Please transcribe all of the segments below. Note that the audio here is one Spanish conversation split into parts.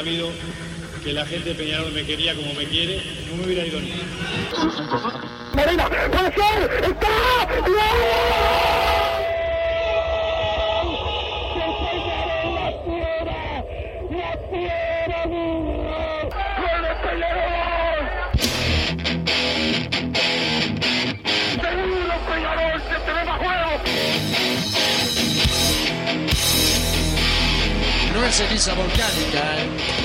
sabido que la gente de Peñarol me quería como me quiere, no me hubiera ido ni. Marina, puede ser, está. No es ceniza volcánica, ¿eh?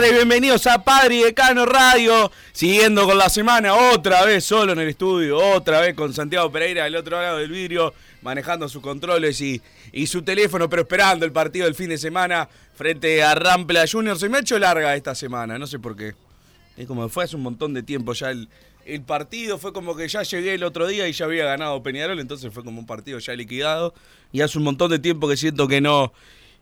Tardes, bienvenidos a Padre y Decano Radio. Siguiendo con la semana, otra vez solo en el estudio, otra vez con Santiago Pereira del otro lado del vidrio, manejando sus controles y, y su teléfono, pero esperando el partido del fin de semana frente a Rampla Junior. Se me ha hecho larga esta semana, no sé por qué. Es como fue hace un montón de tiempo ya el, el partido, fue como que ya llegué el otro día y ya había ganado Peñarol, entonces fue como un partido ya liquidado. Y hace un montón de tiempo que siento que no,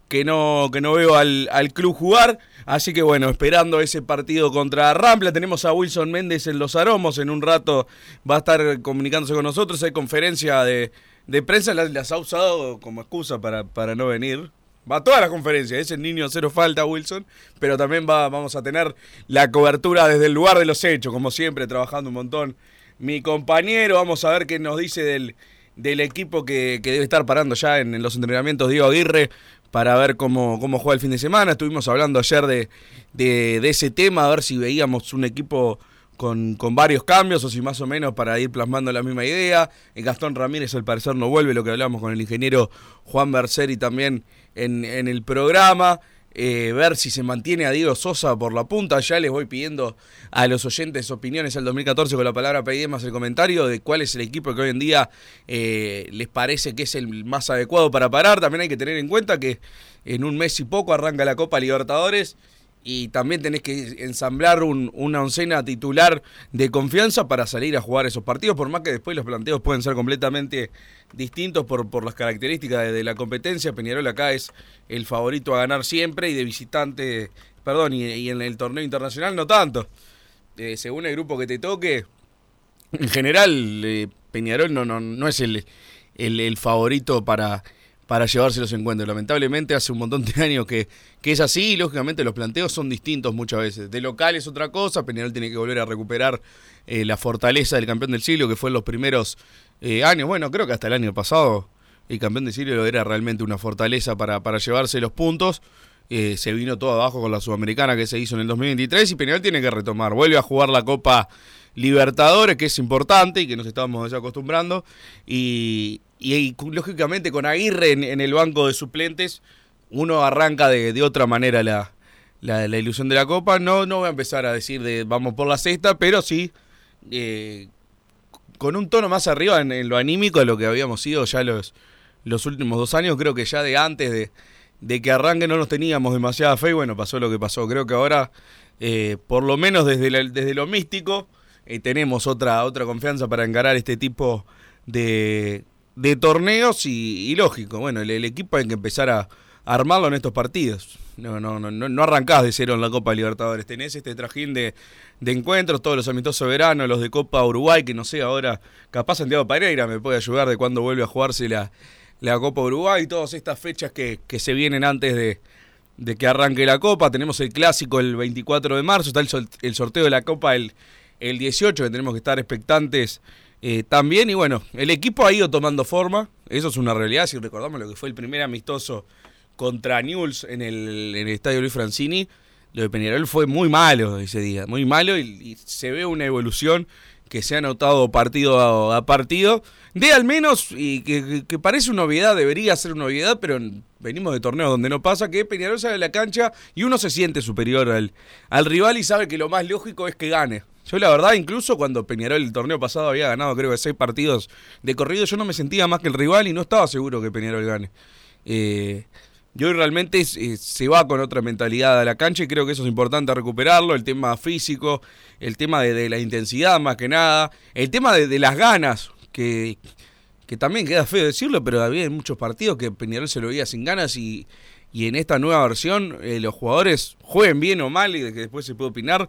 que no, que no veo al, al club jugar. Así que bueno, esperando ese partido contra Rampla. Tenemos a Wilson Méndez en Los Aromos. En un rato va a estar comunicándose con nosotros. Hay conferencia de, de prensa. Las, ha usado como excusa para, para no venir. Va a todas las conferencias, es el niño cero falta Wilson, pero también va, vamos a tener la cobertura desde el lugar de los hechos, como siempre, trabajando un montón. Mi compañero, vamos a ver qué nos dice del, del equipo que, que debe estar parando ya en, en los entrenamientos, Diego Aguirre, para ver cómo, cómo juega el fin de semana. Estuvimos hablando ayer de, de, ese tema, a ver si veíamos un equipo con, con varios cambios o si más o menos para ir plasmando la misma idea. Eh, Gastón Ramírez al parecer no vuelve, lo que hablamos con el ingeniero Juan Berseri también en, en el programa. Eh, ver si se mantiene a Diego Sosa por la punta. Ya les voy pidiendo a los oyentes opiniones al 2014 con la palabra pedí más el comentario de cuál es el equipo que hoy en día eh, les parece que es el más adecuado para parar. También hay que tener en cuenta que en un mes y poco arranca la Copa Libertadores y también tenés que ensamblar un- una oncena titular de confianza para salir a jugar esos partidos, por más que después los planteos pueden ser completamente distintos por, por las características de, la competencia. Peñarol acá es el favorito a ganar siempre y de visitante, perdón, y, en el torneo internacional no tanto. Eh, según el grupo que te toque, en general eh, Peñarol no, no, no es el, el favorito para, para llevarse los encuentros. Lamentablemente hace un montón de años que, que es así y lógicamente los planteos son distintos muchas veces. De local es otra cosa, Peñarol tiene que volver a recuperar eh, la fortaleza del campeón del siglo que fue en los primeros eh, años. Bueno, creo que hasta el año pasado el campeón del siglo era realmente una fortaleza para, para llevarse los puntos. Eh, se vino todo abajo con la Sudamericana que se hizo en el 2023 y Peñarol tiene que retomar. Vuelve a jugar la Copa Libertadores, que es importante y que nos estábamos desacostumbrando. Y, y, lógicamente con Aguirre en, el banco de suplentes, uno arranca de, de otra manera la, la, ilusión de la Copa. No, no voy a empezar a decir de vamos por la sexta, pero sí eh, con un tono más arriba en, lo anímico de lo que habíamos sido ya los, los últimos dos años. Creo que ya de antes de de que arranque no nos teníamos demasiada fe y bueno, pasó lo que pasó. Creo que ahora, eh, por lo menos desde, desde lo místico, eh, tenemos otra, otra confianza para encarar este tipo de, de torneos y, lógico, bueno, el, equipo hay que empezar a, armarlo en estos partidos. No, no, no, no, arrancás de cero en la Copa Libertadores, tenés este trajín de, de encuentros, todos los amistosos veranos, los de Copa Uruguay, que no sé, ahora capaz Santiago Pereira me puede ayudar de cuándo vuelve a jugarse la, la Copa Uruguay, todas estas fechas que, que se vienen antes de, de que arranque la Copa. Tenemos el clásico el 24 de marzo, está el, el sorteo de la Copa el, el 18, que tenemos que estar expectantes eh, también. Y bueno, el equipo ha ido tomando forma, eso es una realidad. Si recordamos lo que fue el primer amistoso contra Newell's en el, en el estadio Luis Francini, lo de Peñarol fue muy malo ese día, muy malo y, y se ve una evolución que se ha notado partido a, partido, de al menos, y que, parece una novedad, debería ser una novedad, pero en- venimos de torneos donde no pasa, que Peñarol sale a la cancha y uno se siente superior al rival y sabe que lo más lógico es que gane. Yo la verdad, incluso cuando Peñarol el torneo pasado había ganado creo que seis partidos de corrido, yo no me sentía más que el rival y no estaba seguro que Peñarol gane. Eh, y hoy realmente eh, se va con otra mentalidad a la cancha y creo que eso es importante recuperarlo, el tema físico, el tema de, la intensidad más que nada, el tema de, las ganas, que, que también queda feo decirlo, pero había muchos partidos que Peñarol se lo veía sin ganas y, y en esta nueva versión eh, los jugadores jueguen bien o mal y que después se puede opinar,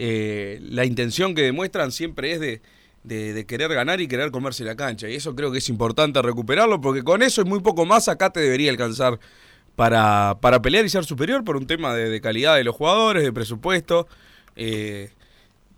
eh, la intención que demuestran siempre es de, de, querer ganar y querer comerse la cancha. Y eso creo que es importante recuperarlo porque con eso y muy poco más acá te debería alcanzar para, para pelear y ser superior por un tema de, calidad de los jugadores, de presupuesto. Eh,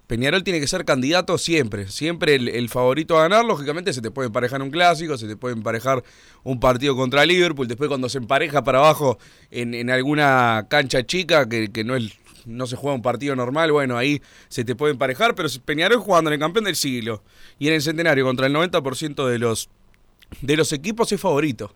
Peñarol tiene que ser candidato siempre, siempre el, el favorito a ganar. Lógicamente se te puede emparejar un clásico, se te puede emparejar un partido contra Liverpool. Después cuando se empareja para abajo en, en alguna cancha chica que, que no es no se juega un partido normal, bueno, ahí se te puede emparejar, pero Peñarol jugando en el campeón del siglo y en el centenario contra el 90% de los, de los equipos es favorito.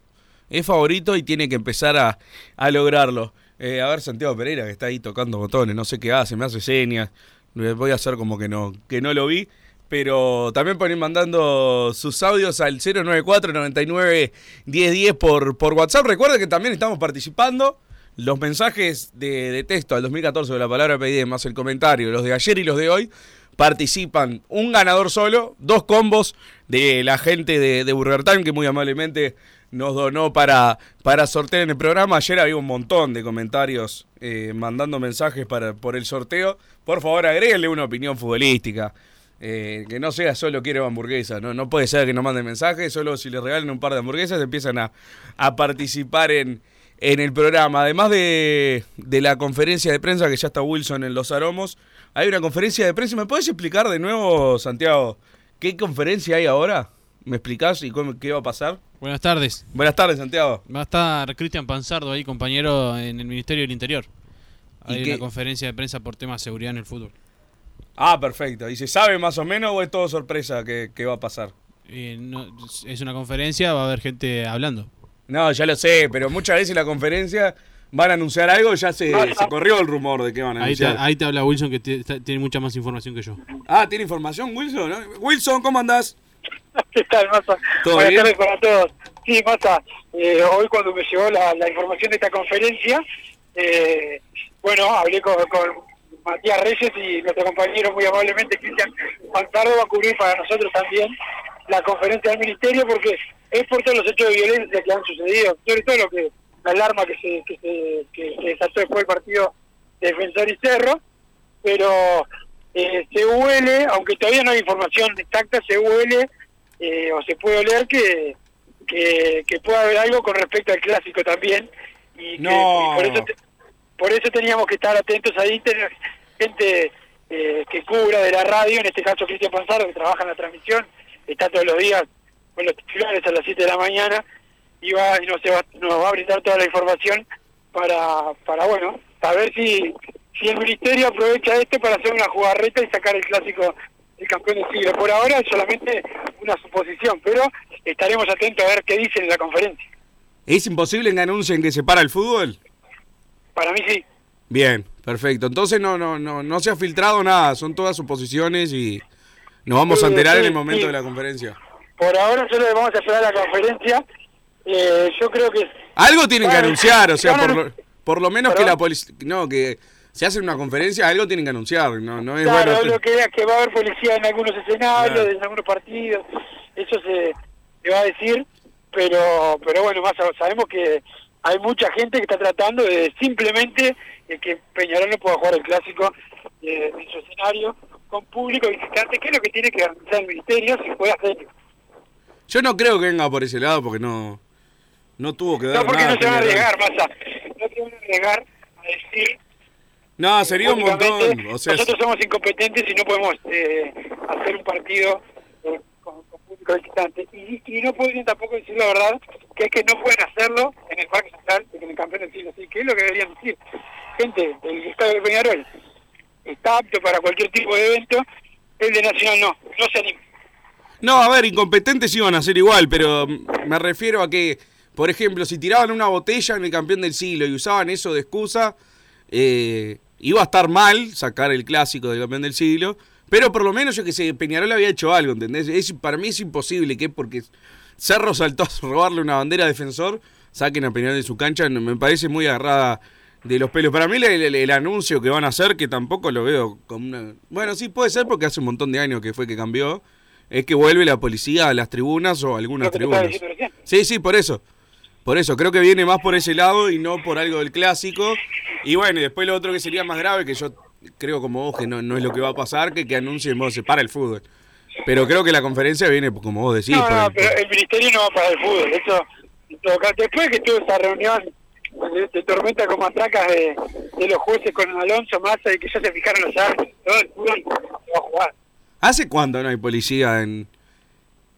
Es favorito y tiene que empezar a, a lograrlo. Eh, a ver, Santiago Pereira que está ahí tocando botones, no sé qué hace, me hace señas. Eh, Voy a hacer como que no, que no lo vi. Pero también pueden ir mandando sus audios al 094 99 1010 por, por WhatsApp. Recuerden que también estamos participando. Los mensajes de, texto al 2014 de la palabra pedida más el comentario, los de ayer y los de hoy, participan un ganador solo, dos combos de la gente de, Burger Time que muy amablemente nos donó para, para sortear en el programa. Ayer había un montón de comentarios eh, mandando mensajes para, por el sorteo. Por favor, agréguenle una opinión futbolística. Eh, que no sea solo quiero hamburguesa, ¿no? no puede ser que no manden mensajes, solo si les regalen un par de hamburguesas empiezan a participar en, en el programa. Además de, de la conferencia de prensa que ya está Wilson en Los Aromos, hay una conferencia de prensa. ¿Me puedes explicar de nuevo, Santiago, qué conferencia hay ahora? ¿Me explicás y cómo- qué va a pasar? Buenas tardes. Buenas tardes, Santiago. Va a estar Cristian Panzardo ahí, compañero en el Ministerio del Interior. ¿Y Hay qué- una conferencia de prensa por temas de seguridad en el fútbol. Ah, perfecto. ¿Y se sabe más o menos o es todo sorpresa que, que va a pasar? Eh, no- es una conferencia, va a haber gente hablando. No, ya lo sé, pero muchas veces en la conferencia van a anunciar algo y ya se, se corrió el rumor de que van a Ahí te, anunciar. ahí te habla Wilson que tiene mucha más información que yo. Ah, ¿tiene información Wilson? ¿no? Wilson, ¿cómo andás? ¿Qué tal, Massa? ¿Todo Buenas bien? tardes para todos. Sí, Massa, eh, hoy cuando me llegó la, la información de esta conferencia, eh, bueno, hablé con, con Matías Reyes y nuestro compañero muy amablemente, Cristian Pantardo, va a cubrir para nosotros también la conferencia del Ministerio porque es por todos los hechos de violencia que han sucedido, sobre todo lo que la alarma que se, que se, que se desató después del partido de Defensor y Cerro, pero eh, se huele, aunque todavía no hay información exacta, se huele eh, o se puede oler que, que, que puede haber algo con respecto al clásico también. Y que- y por, eso te- por eso teníamos que estar atentos ahí, tener gente eh, que cubra de la radio, en este caso Cristian Panzaro, que trabaja en la transmisión, está todos los días con los titulares a las 7 de la mañana y, va, y nos, va, nos va a brindar toda la información para, para bueno, saber si, si el Ministerio aprovecha esto para hacer una jugarreta y sacar el clásico del campeón del siglo. Por ahora es solamente una suposición, pero estaremos atentos a ver qué dicen en la conferencia. ¿Es imposible que anuncien que se para el fútbol? Para mí sí. Bien, perfecto. Entonces no, no, no, no se ha filtrado nada, son todas suposiciones y nos vamos a enterar sí, en el momento sí. de la conferencia. Por ahora solo vamos a esperar la conferencia Eh, yo creo que... Algo tienen que anunciar, o sea, a- por lo, por lo menos que la policía... No, que se hace una conferencia, algo tienen que anunciar, no, no es Claro, bueno... lo que es que va a haber policía en algunos escenarios, Claro. en algunos partidos, eso se, se va a decir, pero pero bueno, más a- sabemos que hay mucha gente que está tratando de simplemente eh, que Peñarol no pueda jugar el clásico eh, en su escenario con público visitante, que es lo que tiene que garantizar el ministerio si puede hacerlo. Yo no creo que venga por ese lado porque no no tuvo que ver No, porque nada. no se van a arriesgar, Massa, no se van a arriesgar a decir No, sería un montón. O sea, nosotros somos incompetentes y no podemos eh, hacer un partido eh, con, con público visitante. Y, y no podrían tampoco decir la verdad, que es que no pueden hacerlo en el Parque Central, en el campeón del siglo. Así que es lo que deberían decir. Gente, el estadio de Peñarol está apto para cualquier tipo de evento, el de Nacional no, no se anima. No, a ver, incompetentes iban a ser igual, pero me refiero a que, por ejemplo, si tiraban una botella en el campeón del siglo y usaban eso de excusa, eh, iba a estar mal sacar el clásico del campeón del siglo, pero por lo menos yo que sé, Peñarol había hecho algo, ¿entendés? Es, para mí es imposible que porque Cerro saltó a robarle una bandera defensor, saquen a Peñarol de su cancha, me parece muy agarrada de los pelos. Para mí el, el- el anuncio que van a hacer, que tampoco lo veo como una... Bueno, sí puede ser porque hace un montón de años que fue que cambió, es que vuelve la policía a las tribunas o a algunas tribunas. Sí, sí, por eso. Por eso, creo que viene más por ese lado y no por algo del clásico. Y bueno, y después lo otro que sería más grave, que yo creo como vos que no, no es lo que va a pasar, que que anuncien vos se para el fútbol. Pero creo que la conferencia viene como vos decís. no, no, el- pero el ministerio no va para el fútbol. Eso, después que tuvo esa reunión de, de tormenta con matracas de, de los jueces con Alonso Massa y que ya se fijaron los árbitros, todo el fútbol se va a jugar. ¿Hace cuánto no hay policía en,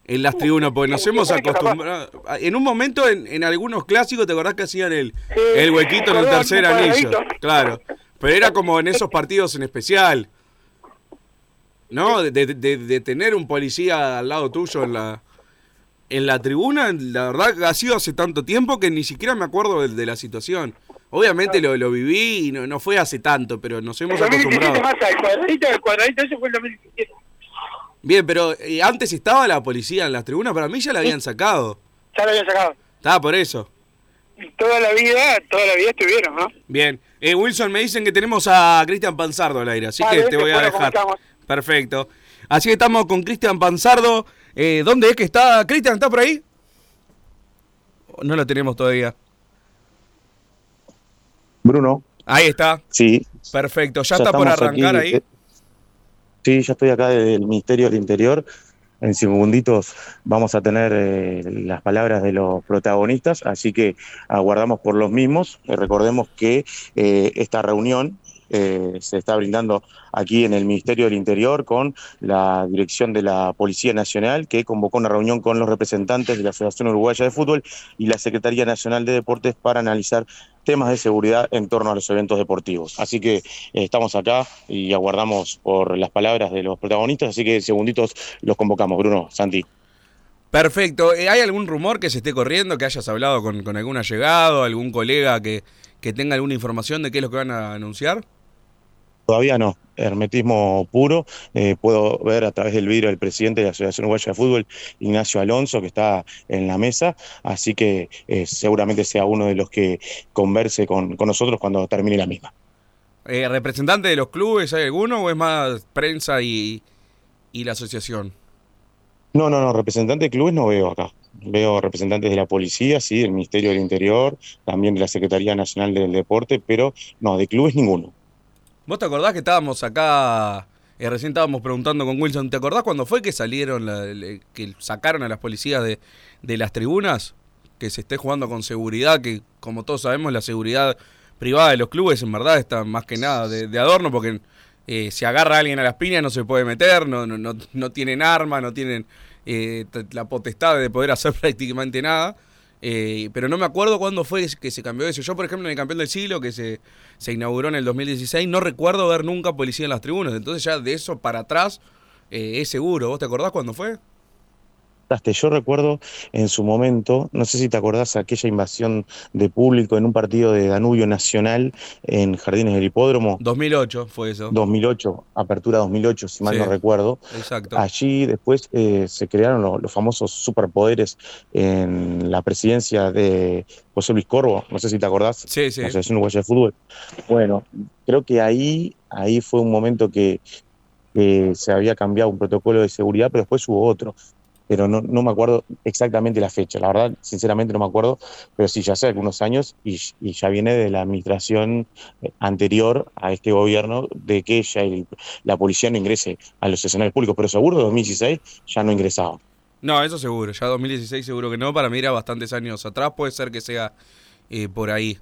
en las tribunas? Porque nos hemos acostumbrado. En un momento, en, en algunos clásicos, ¿te acordás que hacían el, el huequito en el tercer anillo? Claro. Pero era como en esos partidos en especial. ¿No? De, de- de- tener un policía al lado tuyo en la, en la tribuna, la verdad ha sido hace tanto tiempo que ni siquiera me acuerdo de, de la situación. Obviamente lo, lo viví y no, no fue hace tanto, pero nos hemos El 2017 acostumbrado. El cuadradito, el cuadradito, ese fue el 2017. Bien, pero eh, antes estaba la policía en las tribunas, para mí ya la habían sacado. Ya lo habían sacado. Estaba por eso. Toda la vida, toda la vida estuvieron, ¿no? Bien. Eh, Wilson, me dicen que tenemos a Cristian Panzardo al aire, así Vale, que te voy a dejar. Perfecto. Así que estamos con Cristian Panzardo. Eh, ¿Dónde es que está? ¿Cristian está por ahí? No lo tenemos todavía. Bruno, Ahí está. sí. Perfecto. ¿Ya, está por arrancar aquí, ahí? Sí, ya estoy acá del Ministerio del Interior. En segunditos vamos a tener eh, las palabras de los protagonistas, así que aguardamos por los mismos. Eh, recordemos que eh, esta reunión eh, se está brindando aquí en el Ministerio del Interior con la dirección de la Policía Nacional, que convocó una reunión con los representantes de la Federación Uruguaya de Fútbol y la Secretaría Nacional de Deportes para analizar temas de seguridad en torno a los eventos deportivos. Así que eh, estamos acá y aguardamos por las palabras de los protagonistas, así que segunditos los convocamos. Bruno, Santi. Perfecto. Eh, ¿Hay algún rumor que se esté corriendo, que hayas hablado con, con algún allegado, algún colega que, que tenga alguna información de qué es lo que van a anunciar? Todavía no, hermetismo puro. Eh, puedo ver a través del vidrio del presidente de la Asociación Uruguaya de Fútbol, Ignacio Alonso, que está en la mesa, así que eh, seguramente sea uno de los que converse con, con nosotros cuando termine la misma. Eh, ¿Representante de los clubes hay alguno o es más prensa y, y la asociación? No, no, no, representante de clubes no veo acá. Veo representantes de la policía, sí, del Ministerio del Interior, también de la Secretaría Nacional del Deporte, pero no, de clubes ninguno. ¿Vos te acordás que estábamos acá, eh, recién estábamos preguntando con Wilson, ¿te acordás cuando fue que salieron, la- que sacaron a las policías de, las tribunas? Que se esté jugando con seguridad, que como todos sabemos la seguridad privada de los clubes en verdad está más que nada de, adorno porque eh, si agarra a alguien a las piñas no se puede meter, no, no, no, no tienen arma, no tienen eh, la potestad de poder hacer prácticamente nada. Eh, pero no me acuerdo cuándo fue que se cambió eso. Yo, por ejemplo, en el campeón del siglo, que se, se inauguró en el 2016, no recuerdo ver nunca policía en las tribunas. Entonces ya de eso para atrás eh, es seguro. ¿Vos te acordás cuándo fue? Yo recuerdo en su momento, no sé si te acordás, aquella invasión de público en un partido de Danubio Nacional en Jardines del Hipódromo. 2008 fue eso. 2008, apertura 2008, si mal Sí. no recuerdo. Exacto. Allí después eh, se crearon lo- los famosos superpoderes en la presidencia de José Luis Corvo, no sé si te acordás, Sí, sí. Asociación Uruguaya de Fútbol. Bueno, creo que ahí, ahí fue un momento que, que se había cambiado un protocolo de seguridad, pero después hubo otro. Pero no, no me acuerdo exactamente la fecha, la verdad, sinceramente no me acuerdo, pero sí ya hace algunos años y, ya viene de la administración eh, anterior a este gobierno de que ya la policía no ingrese a los escenarios públicos, pero seguro 2016 ya no ingresaba. No, eso seguro. Ya 2016 seguro que no. Para mí era bastantes años atrás. Puede ser que sea eh, por ahí.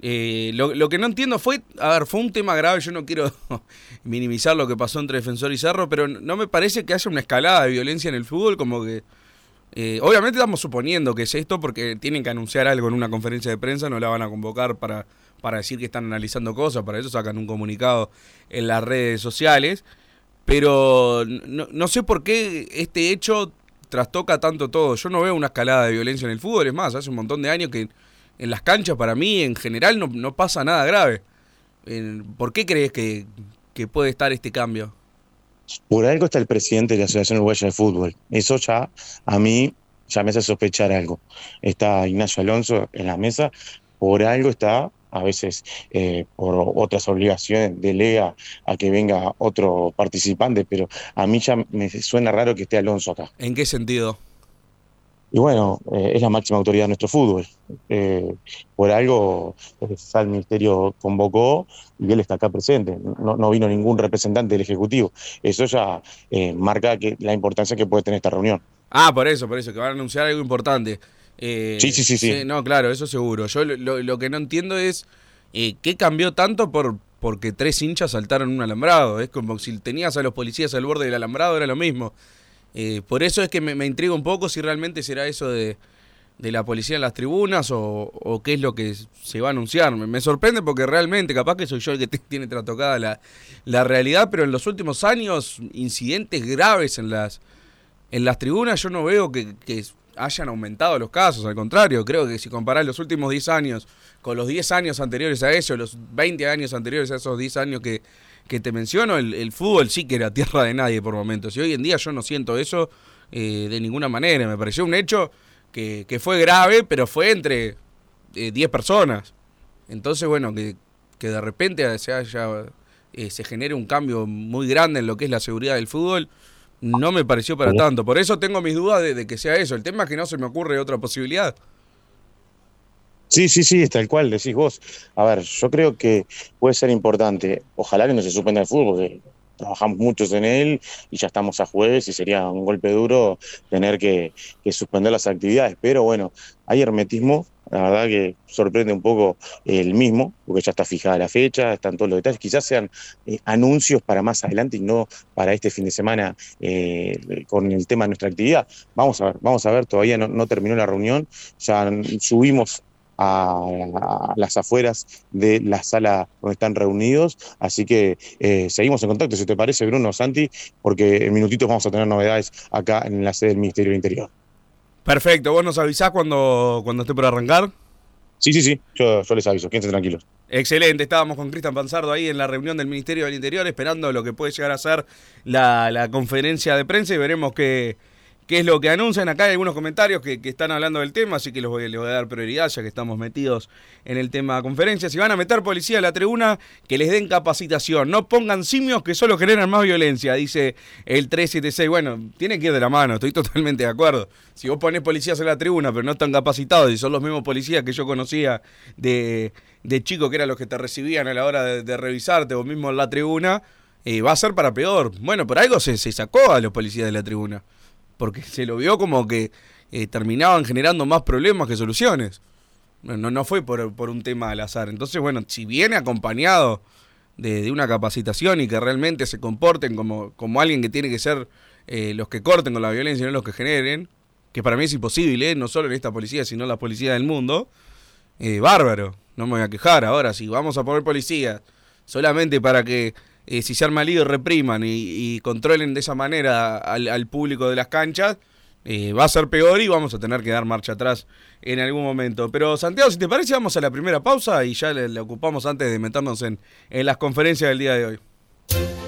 Eh, lo, lo que no entiendo fue, a ver, fue un tema grave. Yo no quiero minimizar lo que pasó entre Defensor y Cerro, pero no me parece que haya una escalada de violencia en el fútbol. Como que, eh, obviamente estamos suponiendo que es esto porque tienen que anunciar algo en una conferencia de prensa. No la van a convocar para, para decir que están analizando cosas. Para eso sacan un comunicado en las redes sociales. Pero no, no sé por qué este hecho trastoca tanto todo. Yo no veo una escalada de violencia en el fútbol, es más, hace un montón de años que en las canchas para mí en general no, no pasa nada grave. ¿Por qué crees que, que puede estar este cambio? Por algo está el presidente de la Asociación Uruguaya de Fútbol. Eso ya a mí ya me hace sospechar algo. Está Ignacio Alonso en la mesa, por algo está, a veces eh, por otras obligaciones delega a que venga otro participante, pero a mí ya me suena raro que esté Alonso acá. ¿En qué sentido? Y bueno, eh, es la máxima autoridad de nuestro fútbol. Eh, por algo el ministerio convocó y él está acá presente. No, no vino ningún representante del Ejecutivo. Eso ya eh, marca que, la importancia que puede tener esta reunión. Ah, por eso, por eso, que van a anunciar algo importante. Eh, Sí, sí, sí, sí. No, claro, eso seguro. Yo lo, lo- lo que no entiendo es eh, qué cambió tanto por porque tres hinchas saltaron un alambrado. Es como si tenías a los policías al borde del alambrado, era lo mismo. Eh, por eso es que me, intriga un poco si realmente será eso de, de la policía en las tribunas o, qué es lo que se va a anunciar. Me, sorprende porque realmente, capaz que soy yo el que tiene tratocada la, la realidad, pero en los últimos años, incidentes graves en las, en las tribunas, yo no veo que, que hayan aumentado los casos. Al contrario, creo que si comparás los últimos 10 años con los 10 años anteriores a eso, los 20 años anteriores a esos 10 años que, que te menciono, el, el fútbol sí que era tierra de nadie por momentos. Y hoy en día yo no siento eso eh, de ninguna manera. Me pareció un hecho que, que fue grave, pero fue entre eh, 10 personas. Entonces, bueno, que, que de repente se, haya, eh, se genere un cambio muy grande en lo que es la seguridad del fútbol, no me pareció para tanto. Por eso tengo mis dudas de, de que sea eso. El tema es que no se me ocurre otra posibilidad. Sí, sí, sí, es tal cual, decís vos. A ver, yo creo que puede ser importante. Ojalá que no se suspenda el fútbol, porque trabajamos muchos en él y ya estamos a jueves y sería un golpe duro tener que, suspender las actividades. Pero bueno, hay hermetismo, la verdad que sorprende un poco el mismo, porque ya está fijada la fecha, están todos los detalles. Quizás sean eh, anuncios para más adelante y no para este fin de semana eh, con el tema de nuestra actividad. Vamos a ver, vamos a ver, todavía no terminó la reunión, ya subimos a, las afueras de la sala donde están reunidos. Así que eh, seguimos en contacto, si te parece, Bruno, Santi, porque en minutitos vamos a tener novedades acá en la sede del Ministerio del Interior. Perfecto, vos nos avisás cuando, cuando esté por arrancar. Sí, sí, sí, yo, yo les aviso, quédense tranquilos. Excelente, estábamos con Cristian Panzardo ahí en la reunión del Ministerio del Interior esperando lo que puede llegar a ser la, la conferencia de prensa y veremos qué, qué es lo que anuncian. Acá hay algunos comentarios que, que están hablando del tema, así que voy, les voy a dar prioridad ya que estamos metidos en el tema de conferencia. Si van a meter policía a la tribuna, que les den capacitación. No pongan simios que solo generan más violencia, dice el 376. Bueno, tiene que ir de la mano, estoy totalmente de acuerdo. Si vos ponés policías en la tribuna, pero no están capacitados y son los mismos policías que yo conocía de, de chico, que eran los que te recibían a la hora de, de revisarte, o mismo en la tribuna, eh, va a ser para peor. Bueno, por algo se, se sacó a los policías de la tribuna porque se lo vio como que eh, terminaban generando más problemas que soluciones. No, no, fue por, por un tema al azar. Entonces, bueno, si viene acompañado de, de una capacitación y que realmente se comporten como, como alguien que tiene que ser eh, los que corten con la violencia no los que generen, que para mí es imposible, no solo en esta policía, sino en la policía del mundo, eh, bárbaro, no me voy a quejar. Ahora, si vamos a poner policías solamente para que eh, si se arma lío repriman y, controlen de esa manera al, público de las canchas, eh, va a ser peor y vamos a tener que dar marcha atrás en algún momento. Pero Santiago, si te parece, vamos a la primera pausa y ya le ocupamos antes de meternos en las conferencias del día de hoy.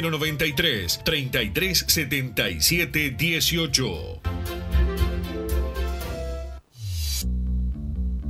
093 3377 18.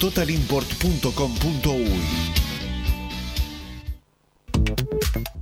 www.totalimport.com.uy.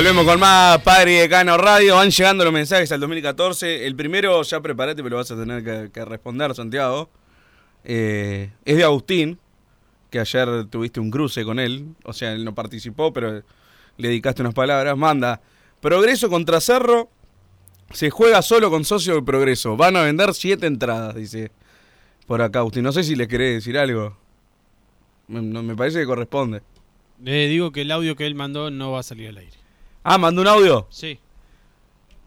Volvemos con más Padre y Decano Radio. Van llegando los mensajes al 2014. El primero, ya prepárate, pero vas a tener que, responder, Santiago. Eh, es de Agustín, que ayer tuviste un cruce con él. O sea, él no participó, pero le dedicaste unas palabras. Manda, Progreso contra Cerro. Se juega solo con socio de Progreso. Van a vender siete entradas, dice por acá, Agustín. No sé si le querés decir algo. Me, parece que corresponde. Le digo que el audio que él mandó no va a salir al aire. Ah, mandó un audio. Sí.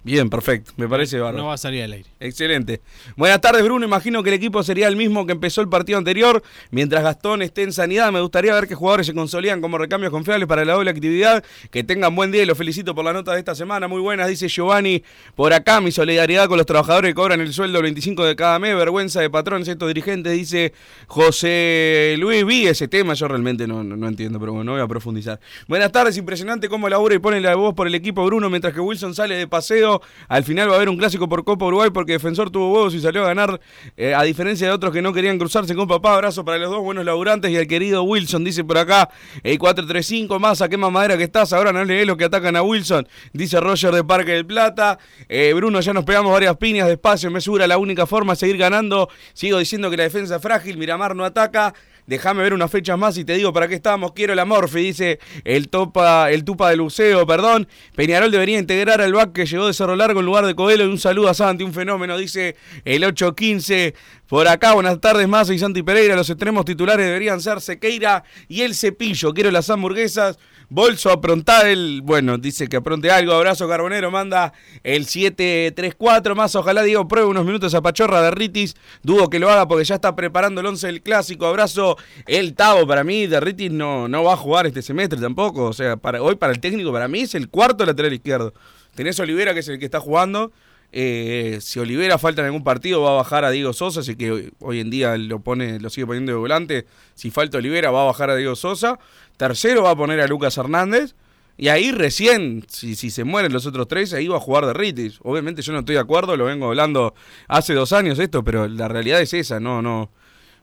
Bien, perfecto. Me parece bárbaro. No va a salir al aire. Excelente. Buenas tardes, Bruno. Imagino que el equipo sería el mismo que empezó el partido anterior. Mientras Gastón esté en sanidad, me gustaría ver que jugadores se consolidan como recambios confiables para la doble actividad. Que tengan buen día y los felicito por la nota de esta semana. Muy buenas, dice Giovanni. Por acá, mi solidaridad con los trabajadores que cobran el sueldo el 25 de cada mes. Vergüenza de patrones estos dirigentes, dice José Luis. Vi ese tema, yo realmente no, no, no entiendo, pero bueno, no voy a profundizar. Buenas tardes, impresionante cómo labura y pone la voz por el equipo Bruno mientras que Wilson sale de paseo. Al final va a haber un clásico por Copa Uruguay porque Defensor tuvo huevos y salió a ganar, eh, a diferencia de otros que no querían cruzarse con papá. Abrazo para los dos buenos laburantes y al querido Wilson, dice por acá, el 435 más, a qué mamadera que estás, ahora no lees los que atacan a Wilson, dice Roger de Parque del Plata. Eh, Bruno, ya nos pegamos varias piñas despacio, me segura la única forma es seguir ganando. Sigo diciendo que la defensa es frágil, Miramar no ataca. Déjame ver unas fechas más y te digo para qué estamos. Quiero la Morfi, dice el topa, el tupa del Luceo, perdón. Peñarol debería integrar al back que llegó de Cerro Largo en lugar de Coelho. Y un saludo a Santi, un fenómeno, dice el 815. Por acá, buenas tardes, más y Santi Pereira. Los extremos titulares deberían ser Sequeira y el Cepillo. Quiero las hamburguesas. Bolso aprontar el. Bueno, dice que apronte algo. Abrazo Carbonero, manda el 734 más. Ojalá Diego pruebe unos minutos a Pachorra de Ritis. Dudo que lo haga porque ya está preparando el 11 del clásico. Abrazo el Tavo. Para mí, de Ritis no, no va a jugar este semestre tampoco. O sea, para, hoy para el técnico, para mí es el cuarto lateral izquierdo. Tenés Olivera, que es el que está jugando. Eh, si Olivera falta en algún partido va a bajar a Diego Sosa, así que hoy, hoy en día lo pone, lo sigue poniendo de volante. Si falta Olivera va a bajar a Diego Sosa. Tercero va a poner a Lucas Hernández. Y ahí recién, si, si se mueren los otros tres, ahí va a jugar de Ritis. Obviamente yo no estoy de acuerdo, lo vengo hablando hace dos años esto, pero la realidad es esa, no, no,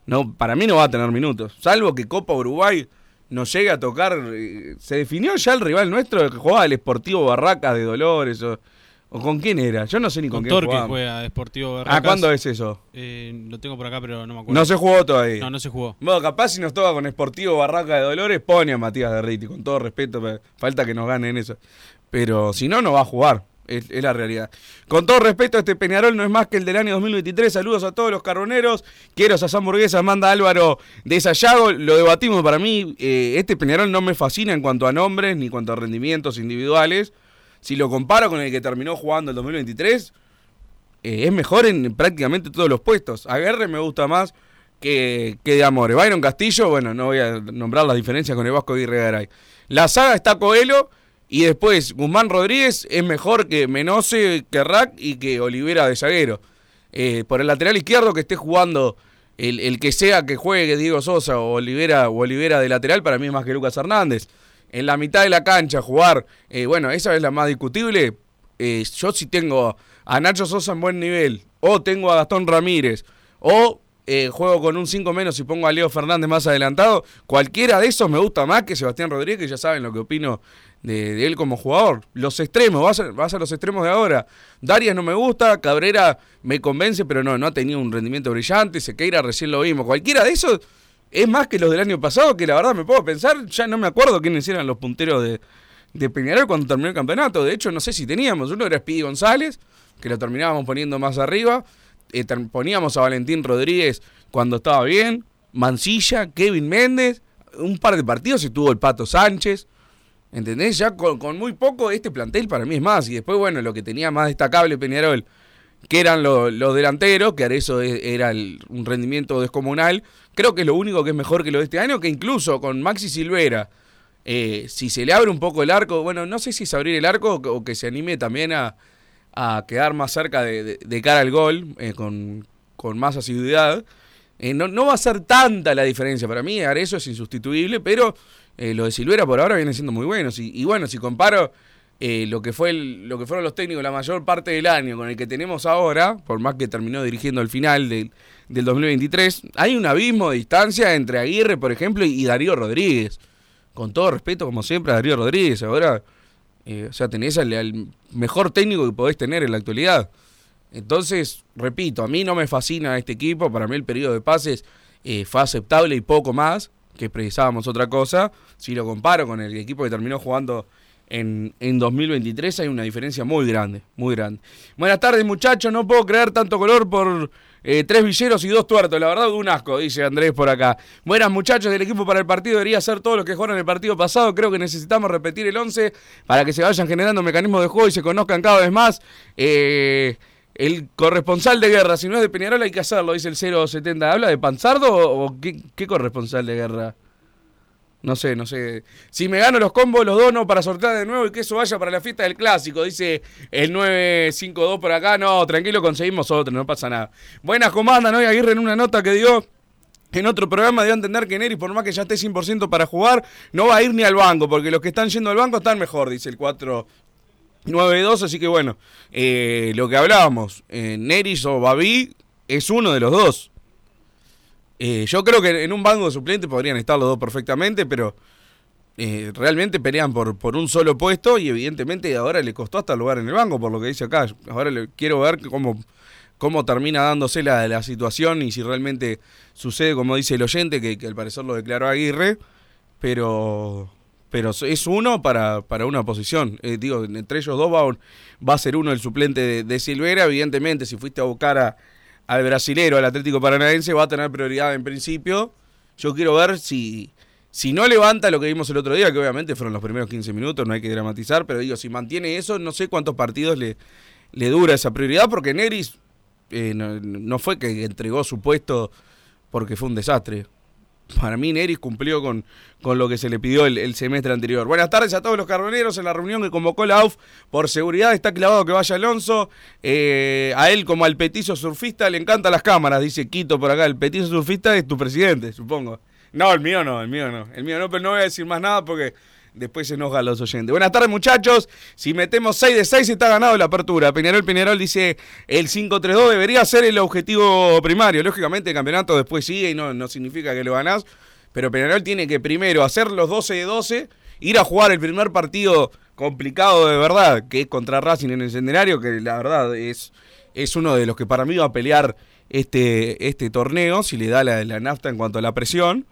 no, para mí no va a tener minutos. Salvo que Copa Uruguay no llegue a tocar. eh, Se definió ya el rival nuestro que jugaba el Sportivo Barracas de Dolores o con quién era. Yo no sé ni con, Con quién Torque jugaba. juega Deportivo ¿Ah, Barracas. cuándo es eso? Eh, lo tengo por acá, pero no me acuerdo. No se jugó todavía. No, no se jugó. Bueno, capaz si nos toca con Sportivo Barraca de Dolores, pone a Matías de Riti, con todo respeto, falta que nos ganen eso. Pero si no, no va a jugar. Es, es la realidad. Con todo respeto, este Peñarol no es más que el del año 2023. Saludos a todos los carboneros. Quiero esas hamburguesas, manda Álvaro de Sayago. Lo debatimos para mí. eh, este Peñarol no me fascina en cuanto a nombres ni en cuanto a rendimientos individuales. Si lo comparo con el que terminó jugando el 2023, eh, es mejor en prácticamente todos los puestos. Aguerre me gusta más que, que de Amore. Byron Castillo, bueno, no voy a nombrar las diferencias con el Vasco Aguirre Garay. La saga está Coelho y después Guzmán Rodríguez es mejor que Menose, que Rack y que Olivera de zaguero. Eh, por el lateral izquierdo que esté jugando el, el que sea que juegue Diego Sosa o Olivera, o Olivera de lateral, para mí es más que Lucas Hernández. En la mitad de la cancha jugar, eh, bueno, esa es la más discutible. Eh, yo si tengo a Nacho Sosa en buen nivel, o tengo a Gastón Ramírez, o eh, juego con un 5 menos y pongo a Leo Fernández más adelantado, cualquiera de esos me gusta más que Sebastián Rodríguez, ya saben lo que opino de, de él como jugador. Los extremos, vas a, vas a los extremos de ahora. Darias no me gusta, Cabrera me convence, pero no, no ha tenido un rendimiento brillante, Sequeira recién lo vimos. Cualquiera de esos es más que los del año pasado, que la verdad me puedo pensar, ya no me acuerdo quiénes eran los punteros de, de Peñarol cuando terminó el campeonato. De hecho, no sé si teníamos. Uno era Speedy González, que lo terminábamos poniendo más arriba. Eh, poníamos a Valentín Rodríguez cuando estaba bien. Mancilla, Kevin Méndez. Un par de partidos y tuvo el Pato Sánchez. ¿Entendés? Ya con, con muy poco este plantel para mí es más. Y después, bueno, lo que tenía más destacable Peñarol, que eran lo- los delanteros, que eso e- era un rendimiento descomunal. Creo que es lo único que es mejor que lo de este año, que incluso con Maxi Silvera, eh, si se le abre un poco el arco, bueno, no sé si es abrir el arco o que, se anime también a, a quedar más cerca de, de- cara al gol, eh, con, con más asiduidad. Eh, no, no va a ser tanta la diferencia. Para mí, eso es insustituible, pero lo de Silvera por ahora viene siendo muy bueno. Y bueno, si comparo eh, lo, que fue lo que fueron los técnicos la mayor parte del año con el que tenemos ahora, por más que terminó dirigiendo al final del, del 2023, hay un abismo de distancia entre Aguirre, por ejemplo, y, Darío Rodríguez. Con todo respeto, como siempre, a Darío Rodríguez. Ahora, eh, o sea, tenés al, al mejor técnico que podés tener en la actualidad. Entonces, repito, a mí no me fascina este equipo. Para mí el periodo de pases eh, fue aceptable y poco más, que precisábamos otra cosa. Si lo comparo con el equipo que terminó jugando en, en 2023, hay una diferencia muy grande, muy grande. Buenas tardes, muchachos. No puedo creer tanto color por eh, tres villeros y dos tuertos. La verdad, un asco, dice Andrés por acá. Buenas, muchachos. El equipo para el partido debería ser todos los que jugaron el partido pasado. Creo que necesitamos repetir el 11 para que se vayan generando mecanismos de juego y se conozcan cada vez más. Eh, el corresponsal de guerra, si no es de Peñarol, hay que hacerlo, dice el 070. ¿Habla de Panzardo o, qué corresponsal de guerra? No sé, no sé. Si me gano los combos, los dono para sortear de nuevo y que eso vaya para la fiesta del clásico. Dice el 952 por acá. No, tranquilo, conseguimos otro, no pasa nada. Buenas, comandan. Hoy Aguirre en una nota que dio en otro programa a entender que Neri, por más que ya esté 100% para jugar, no va a ir ni al banco, porque los que están yendo al banco están mejor, dice el 492. Así que bueno, eh, lo que hablábamos, eh, Neris o Babi es uno de los dos. Eh, yo creo que en un banco de suplentes podrían estar los dos perfectamente, pero eh, realmente pelean por, por un solo puesto y evidentemente ahora le costó hasta el lugar en el banco, por lo que dice acá. Ahora le, quiero ver cómo, cómo termina dándose la, la situación y si realmente sucede como dice el oyente, que, al parecer lo declaró Aguirre, pero pero es uno para, para una posición. Eh, digo, entre ellos dos va, va a ser uno el suplente de, de Silvera. Evidentemente, si fuiste a buscar a- al brasilero, al Atlético Paranaense, va a tener prioridad en principio. Yo quiero ver si, si no levanta lo que vimos el otro día, que obviamente fueron los primeros 15 minutos, no hay que dramatizar, pero digo, si mantiene eso, no sé cuántos partidos le, le dura esa prioridad, porque Neris eh, no, no fue que entregó su puesto porque fue un desastre. Para mí Neris cumplió con, con lo que se le pidió el, el semestre anterior. Buenas tardes a todos los carboneros en la reunión que convocó la AUF. Por seguridad está clavado que vaya Alonso. Eh, a él como al petizo surfista le encantan las cámaras, dice Quito por acá. El petizo surfista es tu presidente, supongo. No, el mío no, el mío no. El mío no, pero no voy a decir más nada porque después se enojan los oyentes. Buenas tardes muchachos. Si metemos 6 de 6 está ganado la apertura. Peñarol Peñarol dice el 5-3-2 debería ser el objetivo primario. Lógicamente el campeonato después sigue y no, no significa que lo ganás. Pero Peñarol tiene que primero hacer los 12 de 12, ir a jugar el primer partido complicado de verdad, que es contra Racing en el Centenario, que la verdad es, es uno de los que para mí va a pelear este, este torneo, si le da la, la nafta en cuanto a la presión.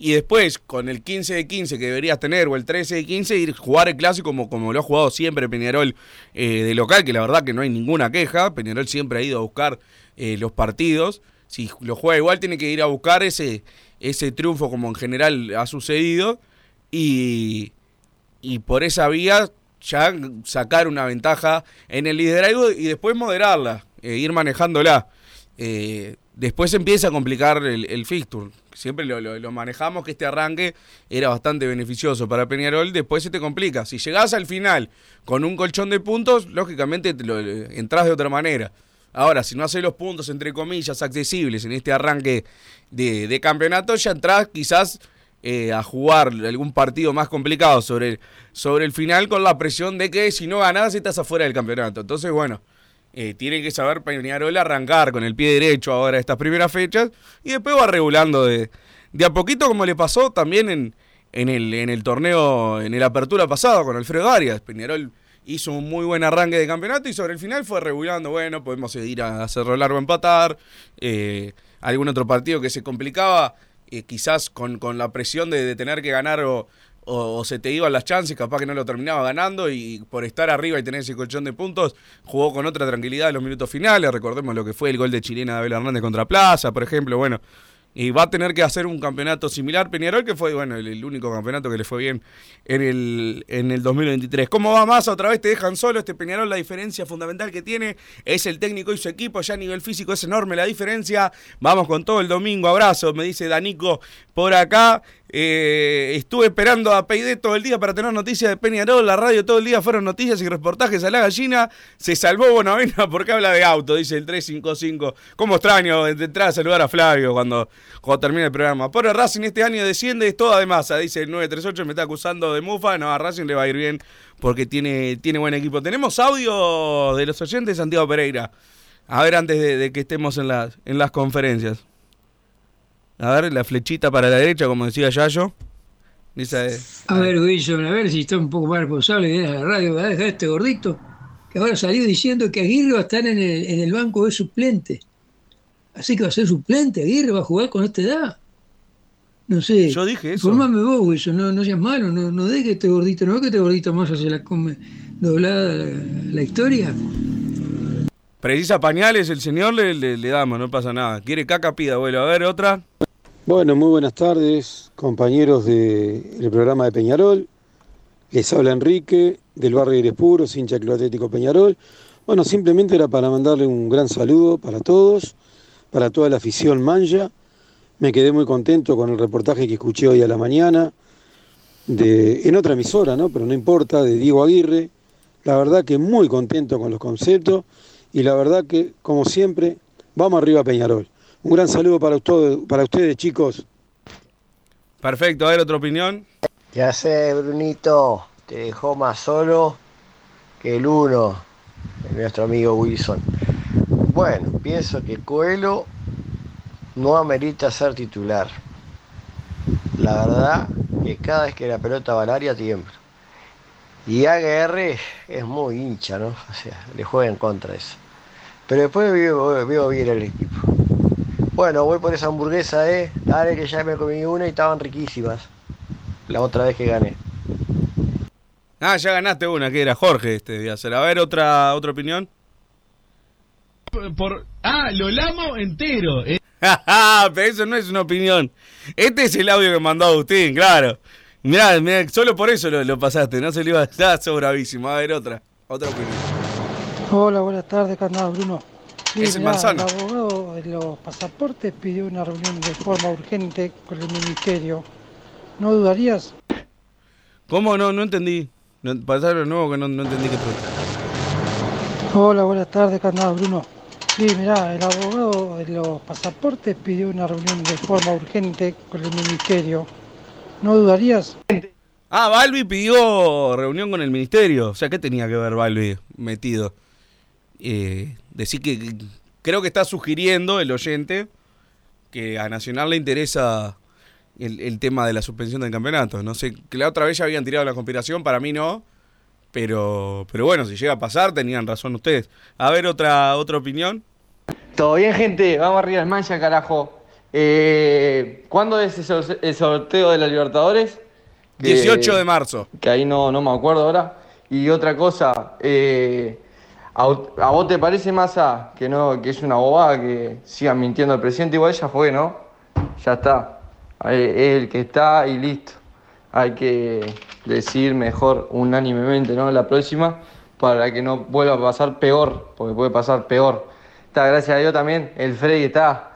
Y después, con el 15 de 15 que deberías tener, o el 13 de 15, ir jugar el clásico como, como lo ha jugado siempre Peñarol eh, de local, que la verdad que no hay ninguna queja. Peñarol siempre ha ido a buscar eh, los partidos. Si lo juega igual, tiene que ir a buscar ese, ese triunfo como en general ha sucedido. Y, y por esa vía ya sacar una ventaja en el liderazgo y después moderarla, eh, ir manejándola. Después empieza a complicar el, el fixture. Siempre lo, lo- lo manejamos que este arranque era bastante beneficioso para Peñarol, después se te complica. Si llegás al final con un colchón de puntos, lógicamente te lo, entras de otra manera. Ahora, si no haces los puntos, entre comillas, accesibles en este arranque de, de campeonato, ya entras quizás eh, a jugar algún partido más complicado sobre sobre el final con la presión de que si no ganás estás afuera del campeonato. Entonces, bueno, eh, tiene que saber Peñarol arrancar con el pie derecho ahora estas primeras fechas y después va regulando de, de a poquito como le pasó también en, en, el, en el torneo, en el apertura pasado con Alfredo Arias. Peñarol hizo un muy buen arranque de campeonato y sobre el final fue regulando, bueno, podemos ir a hacerlo largo empatar, eh, algún otro partido que se complicaba, eh, quizás con, con la presión de, de tener que ganar o, o, se te iban las chances, capaz que no lo terminaba ganando y por estar arriba y tener ese colchón de puntos, jugó con otra tranquilidad en los minutos finales, recordemos lo que fue el gol de Chilena de Abel Hernández contra Plaza, por ejemplo, bueno, y va a tener que hacer un campeonato similar Peñarol, que fue bueno el, el único campeonato que le fue bien en el, en el 2023. ¿Cómo va más? Otra vez te dejan solo este Peñarol. La diferencia fundamental que tiene es el técnico y su equipo. Ya a nivel físico es enorme la diferencia. Vamos con todo el domingo. Abrazo, me dice Danico por acá. Eh, estuve esperando a Peide todo el día para tener noticias de Peñarol. La radio todo el día fueron noticias y reportajes a la gallina. Se salvó Bonavena porque habla de auto, dice el 355. ¿Cómo extraño de entrar a saludar a Flavio cuando, cuando termine el programa? Por Racing este año desciende, es toda de masa, dice el 938. Me está acusando de mufa. No, a Racing le va a ir bien porque tiene, tiene buen equipo. Tenemos audio de los oyentes, Santiago Pereira. A ver, antes de, de que estemos en en las conferencias. A ver, la flechita para la derecha, como decía Yayo. Es- A ver, Wilson, a ver si está un poco más responsable de la radio. Va a dejar este gordito que ahora salió diciendo que Aguirre va a estar en el, en el banco de suplente. Así que va a ser suplente. Aguirre va a jugar con esta edad. No sé. Yo dije eso. Informame vos, Wilson. No, no seas malo. No, no dejes que este gordito. No que este gordito más se la come doblada la, la historia. Precisa pañales, el señor le, le- le damos, no pasa nada. Quiere caca, pida, abuelo. A ver, otra. Bueno, muy buenas tardes, compañeros del programa de Peñarol. Les habla Enrique, del barrio de Puros, hincha Club Atlético Peñarol. Bueno, simplemente era para mandarle un gran saludo para todos, para toda la afición manja. Me quedé muy contento con el reportaje que escuché hoy a la mañana, de, en otra emisora, ¿no? Pero no importa, de Diego Aguirre. La verdad que muy contento con los conceptos y la verdad que, como siempre, vamos arriba a Peñarol. Un gran saludo para, ustedes, para ustedes, chicos. Perfecto, a ver, otra opinión. Ya sé, Brunito, te dejó más solo que el uno, nuestro amigo Wilson. Bueno, pienso que Coelho no amerita ser titular. La verdad que cada vez que la pelota va al área tiembla. Y AGR es muy hincha, ¿no? O sea, le juega en contra eso. Pero después veo, veo bien el equipo. Bueno, voy por esa hamburguesa, eh. Dale que ya me comí una y estaban riquísimas. La otra vez que gané. Ah, ya ganaste una, que era Jorge este día. A ver, otra, otra opinión. Por, ah, lo lamo entero. eh. Pero eso no es una opinión. Este es el audio que mandó Agustín, claro. Mirá, mirá, solo por eso lo, lo pasaste, no se le iba a estar bravísimo. A ver, otra, otra opinión. Hola, buenas tardes, Canal Bruno. Sí, Es el manzano. El abogado de los pasaportes pidió una reunión de forma urgente con el ministerio. ¿No dudarías? ¿Cómo? No, no entendí. No, pasalo de nuevo que no, no entendí qué pregunta. Hola, buenas tardes, Canal Bruno. Sí, mirá, el abogado de los pasaportes pidió una reunión de forma urgente con el ministerio. ¿No dudarías? Ah, Balbi pidió reunión con el ministerio. O sea, ¿qué tenía que ver Balbi metido? Eh, decir que creo que está sugiriendo el oyente que a Nacional le interesa el, el tema de la suspensión del campeonato. No sé, que la otra vez ya habían tirado la conspiración, para mí no. Pero, pero bueno, si llega a pasar, tenían razón ustedes. A ver, otra, otra opinión. Todo bien, gente. Vamos arriba del mancha, carajo. Eh, ¿Cuándo es el sor- el sorteo de la Libertadores? Que- 18 de marzo. Que ahí no, no me acuerdo ahora. Y otra cosa, eh, ¿a, vos te parece, Massa, que, no, que es una bobada que sigan mintiendo al presidente? Igual ya fue, ¿no? Ya está. Es el que está y listo. Hay que decir mejor unánimemente, ¿no? La próxima, para que no vuelva a pasar peor, porque puede pasar peor. Está, gracias a Dios también, el Freddy está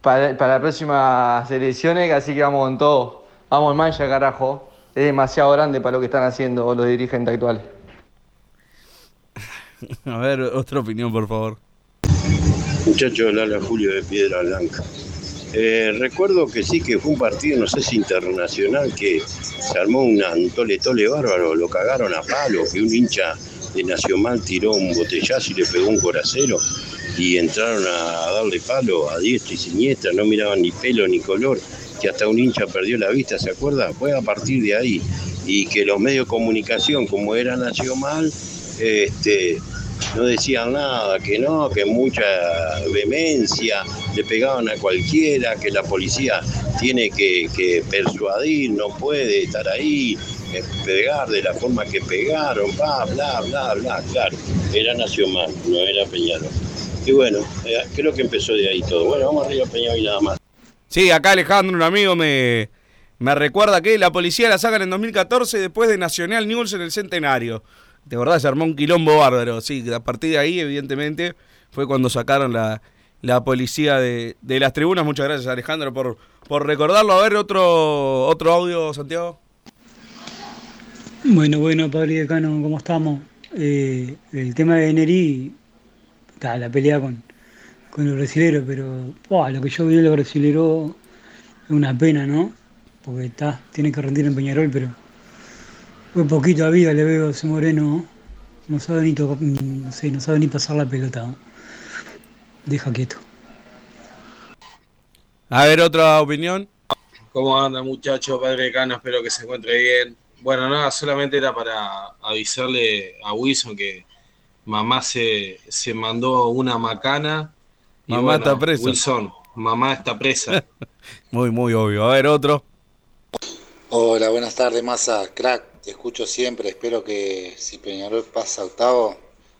para, para las próximas elecciones, así que vamos con todo. Vamos al mancha, carajo. Es demasiado grande para lo que están haciendo los dirigentes actuales. A ver, otra opinión, por favor. Muchachos, Lala Julio de Piedra Blanca. Eh, recuerdo que sí que fue un partido, no sé si internacional, que se armó un tole tole bárbaro, lo cagaron a palo, que un hincha de Nacional tiró un botellazo y le pegó un coracero y entraron a darle palo a diestra y siniestra, no miraban ni pelo ni color, que hasta un hincha perdió la vista, ¿se acuerda? Fue a partir de ahí. Y que los medios de comunicación, como era Nacional, este, no decían nada, que no, que mucha vehemencia, le pegaban a cualquiera, que la policía tiene que, que persuadir, no puede estar ahí, eh, pegar de la forma que pegaron, bla, bla, bla, bla, claro, era Nacional, no era Peñarol. Y bueno, eh, creo que empezó de ahí todo. Bueno, vamos arriba Peñarol y nada más. Sí, acá Alejandro, un amigo, me, me recuerda que la policía la sacan en 2014 después de Nacional News en el centenario. De verdad, se armó un quilombo bárbaro. Sí, a partir de ahí, evidentemente, fue cuando sacaron la, la policía de, de las tribunas. Muchas gracias, Alejandro, por, por recordarlo. A ver, otro, otro audio, Santiago. Bueno, bueno, Padre Decano, ¿cómo estamos? Eh, el tema de Neri, está la pelea con, con los brasileros, pero buah, lo que yo vi de los brasileros es una pena, ¿no? Porque está, tiene que rendir en Peñarol, pero muy poquito a vida le veo a ese moreno, no sabe ni tocar, no sé, no sabe ni pasar la pelota. ¿no? Deja quieto. A ver, otra opinión. ¿Cómo anda muchacho, padre decano? Espero que se encuentre bien. Bueno, nada, solamente era para avisarle a Wilson que mamá se, se mandó una macana. y Mamá bueno, está presa. Wilson, mamá está presa. Muy, muy obvio. A ver, otro. Hola, buenas tardes, Massa. Crack, te escucho siempre. Espero que si Peñarol pasa a octavo,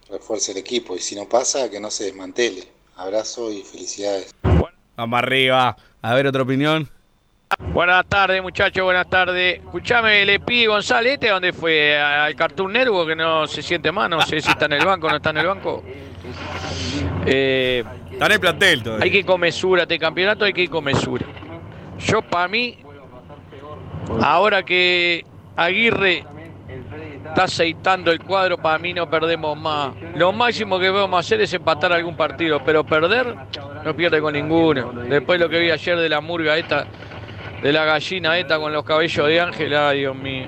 refuerce el equipo. Y si no pasa, que no se desmantele. Abrazo y felicidades. Vamos arriba. A ver, otra opinión. Buenas tardes, muchachos, buenas tardes. Escuchame, le pide González, ¿este dónde fue? ¿Al Cartoon Network que no se siente más? No sé si está en el banco o no está en el banco. Eh, está en el plantel todavía. Hay que ir con mesura, este campeonato hay que ir con mesura. Yo, para mí, ahora que Aguirre está aceitando el cuadro, para mí no perdemos más. Lo máximo que vamos a hacer es empatar algún partido, pero perder no pierde con ninguno. Después lo que vi ayer de la murga esta, de la gallina esta con los cabellos de ángel, ay Dios mío.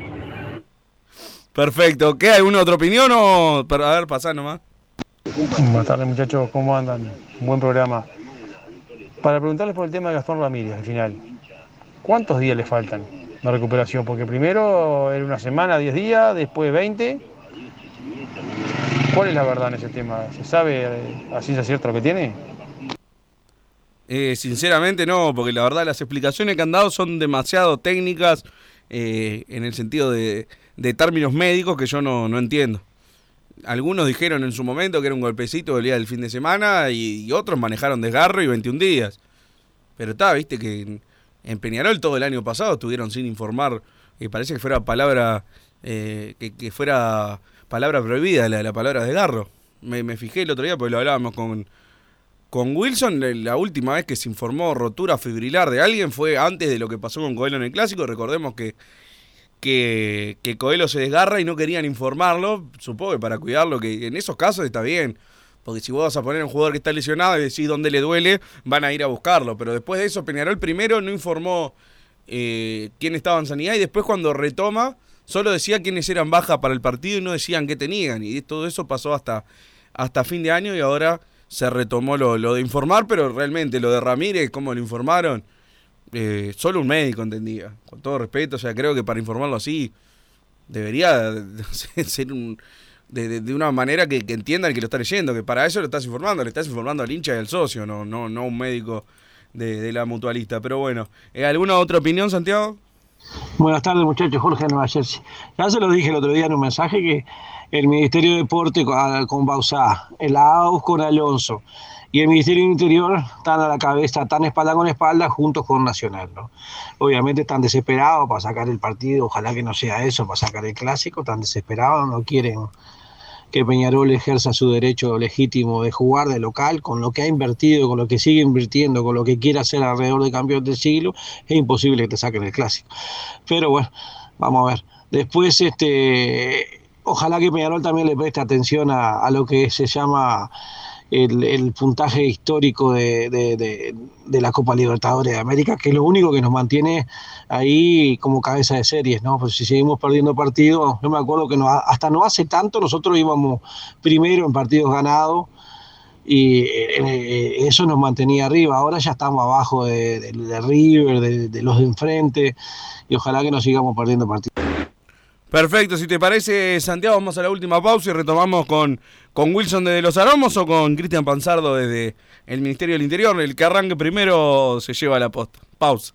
Perfecto. ¿Qué? ¿Alguna otra opinión o...? A ver, pasá nomás. Buenas tardes muchachos, ¿cómo andan? Buen programa. Para preguntarles por el tema de Gastón Ramírez al final, ¿cuántos días le faltan de recuperación? Porque primero era una semana, 10 días, después 20. ¿Cuál es la verdad en ese tema? ¿Se sabe eh, a ciencia cierta lo que tiene? Eh, sinceramente no, porque la verdad las explicaciones que han dado son demasiado técnicas eh, en el sentido de, de términos médicos que yo no, no entiendo. Algunos dijeron en su momento que era un golpecito del día del fin de semana y otros manejaron desgarro y 21 días. Pero está, viste que en, Peñarol todo el año pasado estuvieron sin informar, y parece que fuera palabra, eh, que, fuera palabra prohibida la, la palabra desgarro. Me, me fijé el otro día porque lo hablábamos con, con Wilson, la última vez que se informó rotura fibrilar de alguien fue antes de lo que pasó con Coelho en el Clásico. Recordemos que, que, que Coelho se desgarra y no querían informarlo. Supongo que para cuidarlo, que en esos casos está bien. Porque si vos vas a poner a un jugador que está lesionado y decís dónde le duele, van a ir a buscarlo. Pero después de eso, Peñarol primero no informó eh, quién estaba en sanidad y después cuando retoma, solo decía quiénes eran bajas para el partido y no decían qué tenían. Y todo eso pasó hasta, hasta fin de año y ahora se retomó lo, lo de informar, pero realmente lo de Ramírez, cómo lo informaron, eh, solo un médico entendía, con todo respeto, o sea, creo que para informarlo así debería ser un, de, de- una manera que, que entienda el que lo está leyendo, que para eso lo estás informando, le estás informando al hincha y al socio, no, no, no un médico de, de la mutualista. Pero bueno, ¿eh, ¿alguna otra opinión, Santiago? Buenas tardes, muchachos. Jorge de Nueva Jersey. Ya se lo dije el otro día en un mensaje que el Ministerio de Deporte con, con Bausá, el AUS con Alonso y el Ministerio del Interior están a la cabeza, están espalda con espalda juntos con Nacional. ¿no? Obviamente están desesperados para sacar el partido, ojalá que no sea eso, para sacar el clásico, están desesperados, no quieren que Peñarol ejerza su derecho legítimo de jugar de local, con lo que ha invertido, con lo que sigue invirtiendo, con lo que quiere hacer alrededor del campeón del siglo, es imposible que te saquen el clásico. Pero bueno, vamos a ver. Después, este, ojalá que Peñarol también le preste atención a, a lo que se llama el, puntaje histórico de, de- la Copa Libertadores de América, que es lo único que nos mantiene ahí como cabeza de series, ¿no? Pues si seguimos perdiendo partidos, yo me acuerdo que hasta no hace tanto nosotros íbamos primero en partidos ganados y eh, eh, eso nos mantenía arriba. Ahora ya estamos abajo de- de River, de, de los de enfrente, y ojalá que no sigamos perdiendo partidos. Perfecto, si te parece, Santiago, vamos a la última pausa y retomamos con, con Wilson desde Los Aromos o con Cristian Panzardo desde el Ministerio del Interior. El que arranque primero se lleva la posta. Pausa.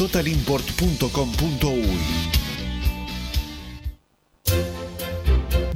www.totalimport.com.uy.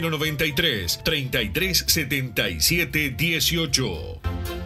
093 3377 18.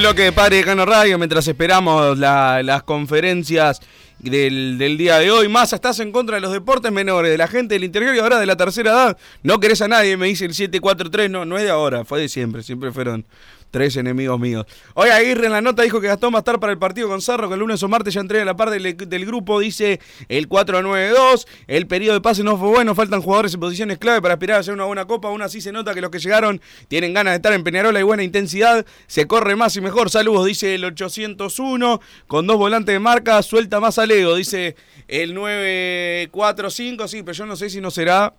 Bloque de Padre de Cano Radio mientras esperamos la- las conferencias del, del día de hoy. Más estás en contra de los deportes menores, de la gente del interior y ahora de la tercera edad. No querés a nadie, me dice el 743. No, no es de ahora, fue de siempre. Siempre fueron tres enemigos míos. Hoy Aguirre en la nota dijo que Gastón va a estar para el partido con Cerro, que el lunes o martes ya entrega la parte del, grupo. Dice el 492. El periodo de pase no fue bueno, faltan jugadores en posiciones clave para aspirar a hacer una buena copa. Aún así se nota que los que llegaron tienen ganas de estar en Peñarol, hay buena intensidad. Se corre más y mejor. Saludos, dice el 801. Con dos volantes de marca, suelta más a Leo, dice el 945. Sí, pero yo no sé si no será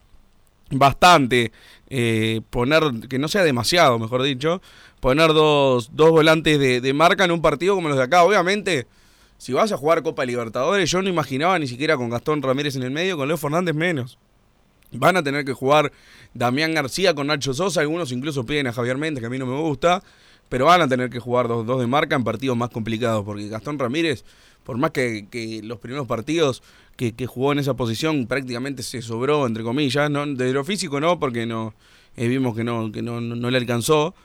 bastante eh, poner, que no sea demasiado, mejor dicho, poner dos, dos volantes de, de marca en un partido como los de acá. Obviamente, si vas a jugar Copa Libertadores, yo no imaginaba ni siquiera con Gastón Ramírez en el medio, con Leo Fernández menos. Van a tener que jugar Damián García con Nacho Sosa, algunos incluso piden a Javier Méndez, que a mí no me gusta, pero van a tener que jugar dos, dos de marca en partidos más complicados, porque Gastón Ramírez, por más que, que los primeros partidos que, que jugó en esa posición prácticamente se sobró, entre comillas, no, de lo físico no, porque no eh, vimos que, no, que no, no, no le alcanzó,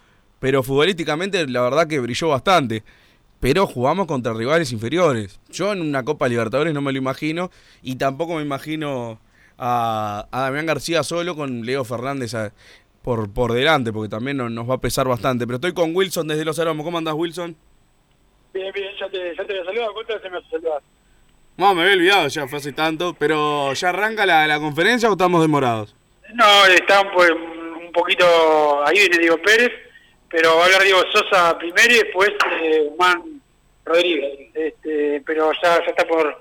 pero futbolísticamente la verdad que brilló bastante. Pero jugamos contra rivales inferiores. Yo en una Copa Libertadores no me lo imagino y tampoco me imagino a, a Damián García solo con Leo Fernández a- por, por delante, porque también no- nos va a pesar bastante. Pero estoy con Wilson desde Los Aromos. ¿Cómo andás, Wilson? Bien, bien, ya te, ya te voy a saludar. ¿Cuánto se me hace saludar? No, me había olvidado, ya fue hace tanto. Pero ¿ya arranca la, la conferencia o estamos demorados? No, están pues un poquito. Ahí viene Diego Pérez, pero va a hablar Diego Sosa primero y después eh, Juan Rodríguez. Este, pero ya, ya está por,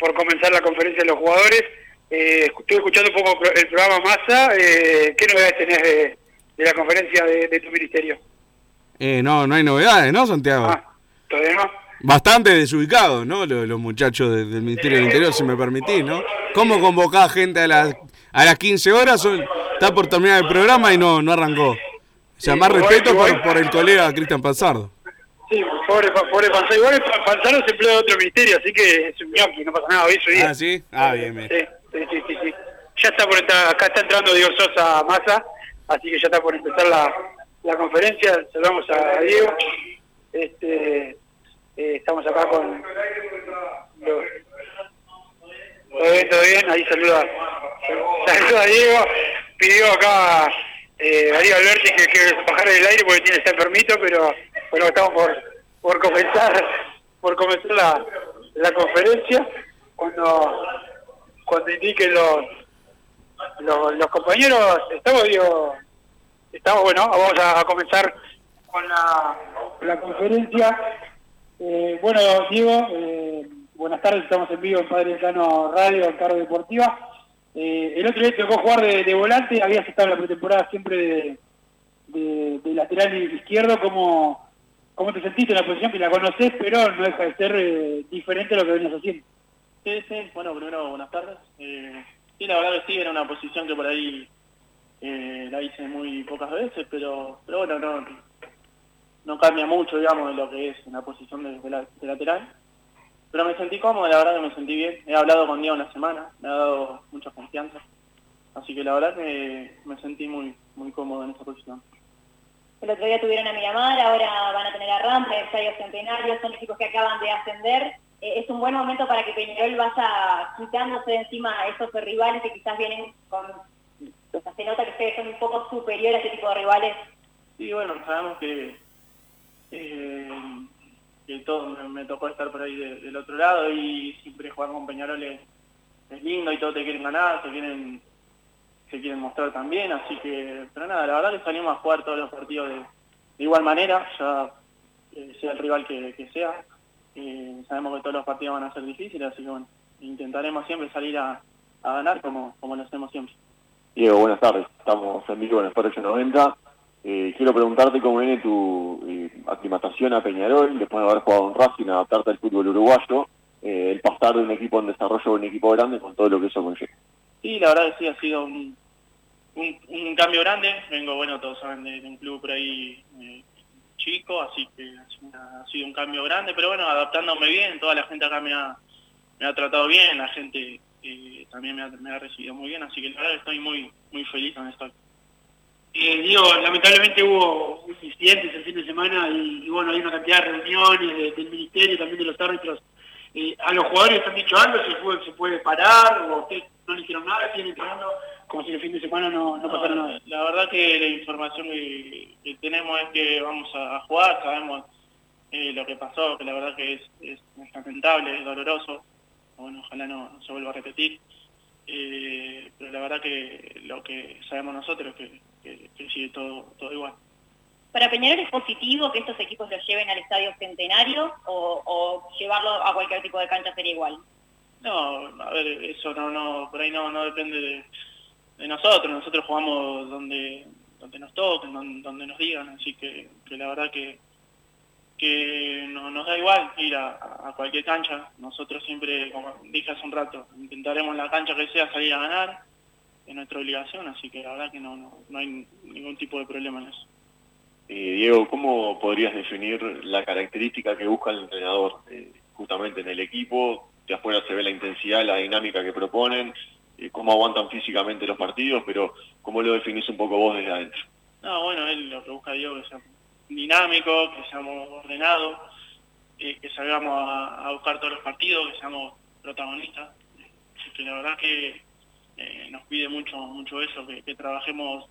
por comenzar la conferencia de los jugadores. Eh, estuve escuchando un poco el programa Massa. Eh, ¿Qué novedades tenés de, de la conferencia de, de tu ministerio? Eh, no, no hay novedades, ¿no, Santiago? ¿Todavía no? Bastante desubicados, ¿no? Los, los muchachos de- del Ministerio del Interior, si me permitís, ¿no? ¿Cómo convocás gente a las, a las 15 horas? Son- Está por terminar el programa y no, no arrancó. O sea, más respeto por, igual- por el colega Cristian Panzardo. Sí, pobre, pobre Panzaro. Igual el Panzaro se emplea de otro ministerio, así que es un ñoqui, no pasa nada. Hoy es su día. Ah, ¿sí? Ah, bien, bien. Sí, sí, sí, sí, sí. Ya está por entrar, acá está entrando Diego Sosa Massa, así que ya está por empezar la, la conferencia. Saludamos a Diego. Este, eh, estamos acá con... los- ¿Todo bien, todo bien? Ahí saluda, saluda a Diego. Pidió acá eh, Darío Alberti que, que bajara del aire porque tiene este permiso, pero bueno, estamos por, por comenzar por comenzar la, la conferencia. Cuando cuando indiquen los, los, compañeros, estamos, digo, estamos, bueno, vamos a, comenzar con la, la conferencia. Eh, bueno, Diego, eh, buenas tardes, estamos en vivo en Padre Cano Radio, en Cargo Deportiva. Eh, el otro día tocó jugar de, volante, habías estado la pretemporada siempre de, de, de lateral izquierdo, ¿cómo, ¿cómo te sentiste en la posición que la conoces, pero no deja de ser eh, diferente a lo que venías haciendo? Sí, bueno, primero buenas tardes. Eh, sí, la verdad que sí, era una posición que por ahí eh, la hice muy pocas veces, pero, pero bueno, no, no cambia mucho, digamos, de lo que es una posición de lateral. Pero me sentí cómodo, la verdad que me sentí bien. He hablado con Diego una semana, me ha dado mucha confianza. Así que la verdad que me sentí muy muy cómodo en esa posición. el otro día tuvieron a Miramar, ahora van a tener a Rampa, Estadio Centenario, son chicos que acaban de ascender. Eh, es un buen momento para que Peñarol vaya quitándose de encima a esos rivales que quizás vienen con... O sea, se nota que ustedes son un poco superiores a ese tipo de rivales. Sí, bueno, sabemos que, eh, que todo me, tocó estar por ahí de- del otro lado y siempre jugar con Peñarol es, es lindo y todos te quieren ganar, te quieren se quieren mostrar también, así que, pero nada, la verdad que salimos a jugar todos los partidos de, igual manera, ya eh, sea el rival que, sea, sabemos que todos los partidos van a ser difíciles, así que bueno, intentaremos siempre salir a, a ganar como, como lo hacemos siempre. Diego, buenas tardes. Estamos en vivo en el Foro 890. Eh, quiero preguntarte cómo viene tu eh, aclimatación a Peñarol, después de haber jugado en Racing, adaptarte al fútbol uruguayo, eh, el pasar de un equipo en desarrollo a un equipo grande con todo lo que eso conlleva. Sí, la verdad que sí, ha sido un, cambio grande. Vengo, bueno, todos saben, de, un club por ahí chico, así que ha sido un cambio grande, pero bueno, adaptándome bien, toda la gente acá me ha, tratado bien, la gente también me ha, recibido muy bien, así que la verdad estoy muy muy feliz con esto. Eh, Diego, lamentablemente hubo incidentes el fin de semana y, y bueno, hay una cantidad de reuniones de- del ministerio, también de los árbitros. Eh, ¿A los jugadores han dicho algo? ¿Se puede, se puede parar? ¿O ustedes no le hicieron nada? ¿Siguen entrenando como si el fin de semana no, no pasara nada? La verdad que la información que, que tenemos es que vamos a, a jugar, sabemos eh, lo que pasó, que la verdad que es, es, es lamentable, es doloroso, bueno, ojalá no, no se vuelva a repetir, Eh, pero la verdad que lo que sabemos nosotros es que, que- que sigue todo, todo igual. ¿Para Peñarol es positivo que estos equipos los lleven al Estadio Centenario o, o llevarlo a cualquier tipo de cancha sería igual? No, a ver, eso no, no, por ahí no, no depende de, de nosotros, nosotros jugamos donde, donde nos toquen, donde, donde nos digan, así que, que la verdad que, que no, nos da igual ir a, a cualquier cancha, nosotros siempre, como dije hace un rato, intentaremos la cancha que sea salir a ganar, es nuestra obligación, así que la verdad que no, no, no hay ningún tipo de problema en eso. Eh, Diego, ¿cómo podrías definir la característica que busca el entrenador eh, justamente en el equipo? De afuera se ve la intensidad, la dinámica que proponen, eh, cómo aguantan físicamente los partidos, pero ¿cómo lo definís un poco vos desde adentro? No, bueno, él lo que busca Diego que sea dinámico, que seamos ordenados, eh, que salgamos a, a buscar todos los partidos, que seamos protagonistas. Así que la verdad que eh, nos pide mucho mucho eso, que, trabajemos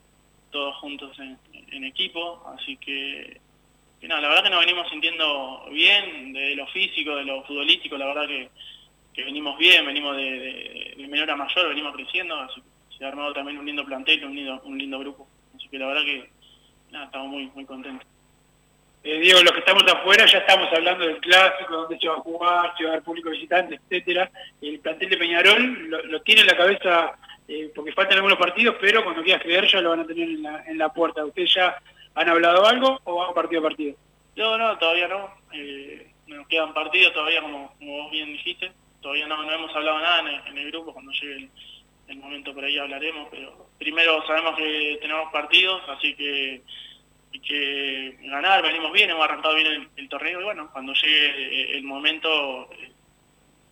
todos juntos en, equipo, así que, que la verdad que nos venimos sintiendo bien de lo físico, de lo futbolístico, la verdad que, venimos bien, venimos de, de- de menor a mayor, venimos creciendo, así que se ha armado también un lindo plantel, un lindo, un lindo grupo, así que la verdad que nada, estamos muy, muy contentos. Eh, Diego, los que estamos afuera ya estamos hablando del clásico, dónde se va a jugar, si va a haber público visitante, etcétera. El plantel de Peñarol lo, tiene en la cabeza eh, porque faltan algunos partidos, pero cuando quiera acceder ya lo van a tener en la, en la puerta. ¿Ustedes ya han hablado algo o van partido a partido? No, no, todavía no. Eh, nos quedan partidos todavía, como, vos bien dijiste. Todavía no, no hemos hablado nada en el, en el grupo. Cuando llegue el, el momento por ahí hablaremos. Pero primero sabemos que tenemos partidos, así que hay que ganar. Venimos bien, hemos arrancado bien el, el torneo. Y bueno, cuando llegue el momento eh,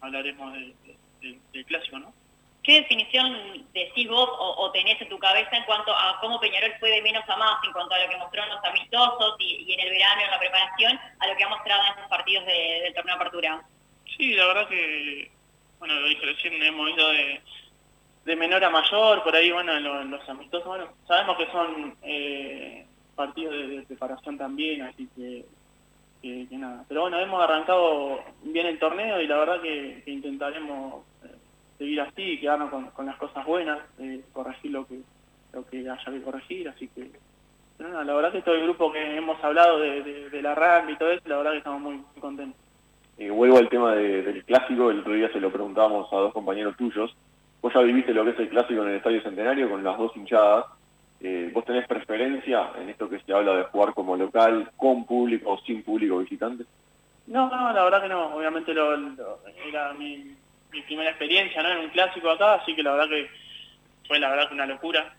hablaremos de- de- de- del clásico, ¿no? ¿Qué definición decís vos o, o tenés en tu cabeza en cuanto a cómo Peñarol fue de menos a más en cuanto a lo que mostró en los amistosos y, y en el verano, en la preparación, a lo que ha mostrado en estos partidos de- del torneo de apertura? Sí, la verdad que, bueno, lo dije recién, hemos ido de, de menor a mayor, por ahí, bueno, en lo- en los amistosos, bueno, sabemos que son eh, partidos de, de preparación también, así que, nada. Pero bueno, hemos arrancado bien el torneo y la verdad que, intentaremos eh, seguir así quedarnos con, las cosas buenas, eh, corregir lo que, lo que haya que corregir, así que... La verdad que todo el grupo que hemos hablado de, de, la RAM y todo eso, la verdad que estamos muy, contentos. Eh, vuelvo al tema de- del clásico, el otro día se lo preguntábamos a dos compañeros tuyos. Vos ya viviste lo que es el clásico en el Estadio Centenario con las dos hinchadas. Eh, ¿Vos tenés preferencia en esto que se habla de jugar como local, con público o sin público visitante? No, no, la verdad que no. Obviamente lo, lo- era mi, primera experiencia ¿no? en un clásico acá, así que la verdad que fue la verdad que una locura.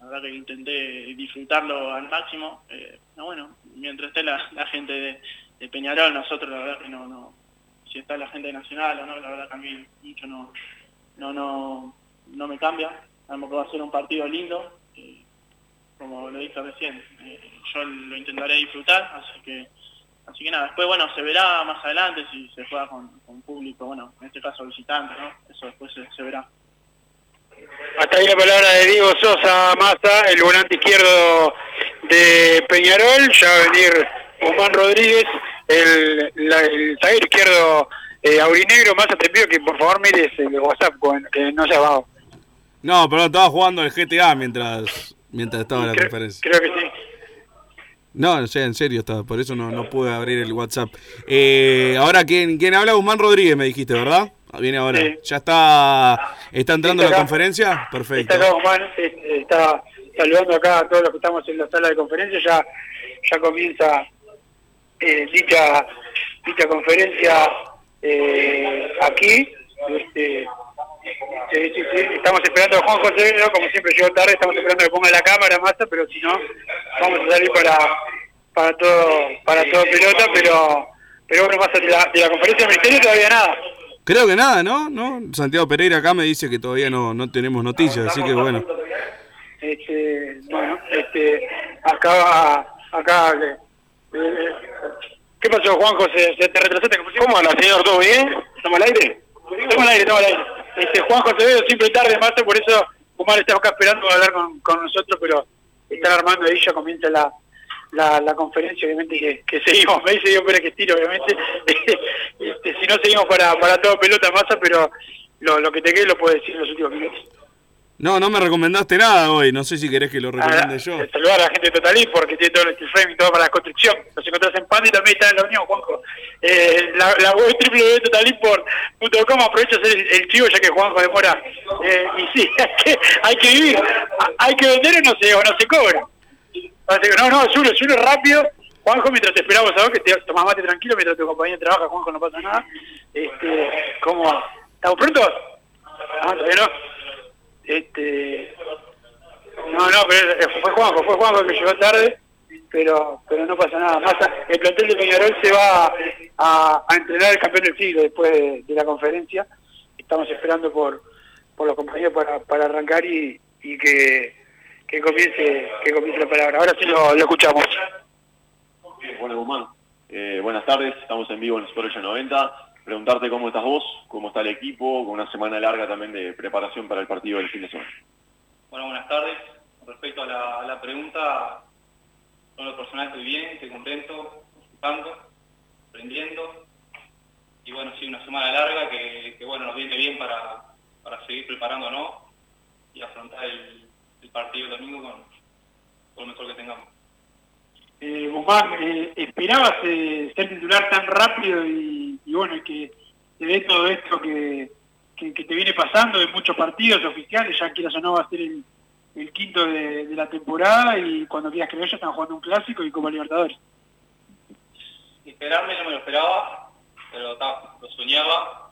La verdad que intenté disfrutarlo al máximo. Eh, no, bueno, mientras esté la, gente de, Peñarol, nosotros la verdad que no, no, si está la gente Nacional o no, la verdad que a mí mucho no, no, no, no me cambia. Sabemos que va a ser un partido lindo. Como lo dije recién, eh, yo lo intentaré disfrutar, así que así que nada, después bueno, se verá más adelante si se juega con, con público, bueno, en este caso visitante, ¿no? Eso después se, se verá. Hasta ahí la palabra de Diego Sosa Massa, el volante izquierdo de Peñarol. Ya va a venir Guzmán Rodríguez, el, la- el zaguero izquierdo eh, aurinegro. Massa, te pido que por favor mires el WhatsApp, que no se abajo. No, pero estaba jugando el GTA mientras mientras estaba la conferencia. Creo que sí. No, no sé, en serio estaba, por eso no, no pude abrir el WhatsApp. Eh, ahora, ¿quién, ¿quién habla? Guzmán Rodríguez, me dijiste, ¿verdad? Ah, Viene ahora. Sí. ¿Ya está, está entrando Está la conferencia? Perfecto. Está acá Guzmán, eh, está saludando acá a todos los que estamos en la sala de conferencia. Ya, ya comienza eh, dicha, dicha conferencia eh, aquí. Este, sí, sí, sí. Estamos esperando a Juan José, ¿no? como siempre llegó tarde, estamos esperando que ponga la cámara masa, pero si no, vamos a salir para para todo para todo pelota, pero pero bueno, más de la, de la conferencia del ministerio todavía nada. Creo que nada, ¿no? ¿no? Santiago Pereira acá me dice que todavía no, no tenemos noticias, así que bueno. Este, bueno, este, acá, acá, eh, eh, ¿qué pasó, Juanjo? ¿Se, se te retrasaste? ¿Cómo anda, señor? ¿Todo bien? ¿Estamos al aire? Estamos al aire, estamos al aire. Este, Juanjo Acevedo siempre tarde, Marta, por eso Omar está acá esperando para hablar con, con nosotros, pero están armando ahí, ya comienza la, la, la conferencia, obviamente que, seguimos, me dice pero que estiro, obviamente, este, si no seguimos para, para todo pelota masa, pero lo, lo que te quede lo puedo decir en los últimos minutos. No, no me recomendaste nada hoy, no sé si querés que lo recomiende yo. Saludar a la gente de Totalí porque tiene todo el steel frame y todo para la construcción. Los encontrás en Panda y también está en la Unión, Juanjo. Eh, la, la web www.totalí.com aprovecha hacer el, el chivo ya que Juanjo demora. Eh, y sí, hay que, hay que vivir, hay que vender o no se, o no se cobra. Así que no, no, Zulo, Zulo rápido. Juanjo, mientras te esperamos a vos, que te tomás mate tranquilo mientras tu compañía trabaja, Juanjo, no pasa nada. Este, ¿Cómo? ¿Estamos prontos? Ah, todavía no. Este, no, no, pero fue Juanjo, fue Juanjo que llegó tarde, pero pero no pasa nada. Más el plantel de Peñarol se va a, entrenar el campeón del siglo después de, la conferencia. Estamos esperando por, por los compañeros para, para arrancar y, y que, que comience que comience la palabra. Ahora sí lo, escuchamos. Bueno, eh, buenas tardes, estamos en vivo en Sport 90. Preguntarte cómo estás vos, cómo está el equipo, con una semana larga también de preparación para el partido del fin de semana. Bueno, buenas tardes. Respecto a la, a la pregunta, yo en lo personal estoy bien, estoy contento, disfrutando, aprendiendo. Y bueno, sí, una semana larga que, que, bueno, nos viene bien para, para seguir preparándonos y afrontar el, el partido el domingo con, con lo mejor que tengamos. Eh, Guzmán, eh, ¿esperabas eh, ser titular tan rápido y, y bueno, y que te dé todo esto que, que, que te viene pasando de muchos partidos oficiales? Ya quieras o no va a ser el, el quinto de, la temporada y cuando quieras creer ya están jugando un clásico y Copa Libertadores. Esperarme no me lo esperaba, pero ta, lo soñaba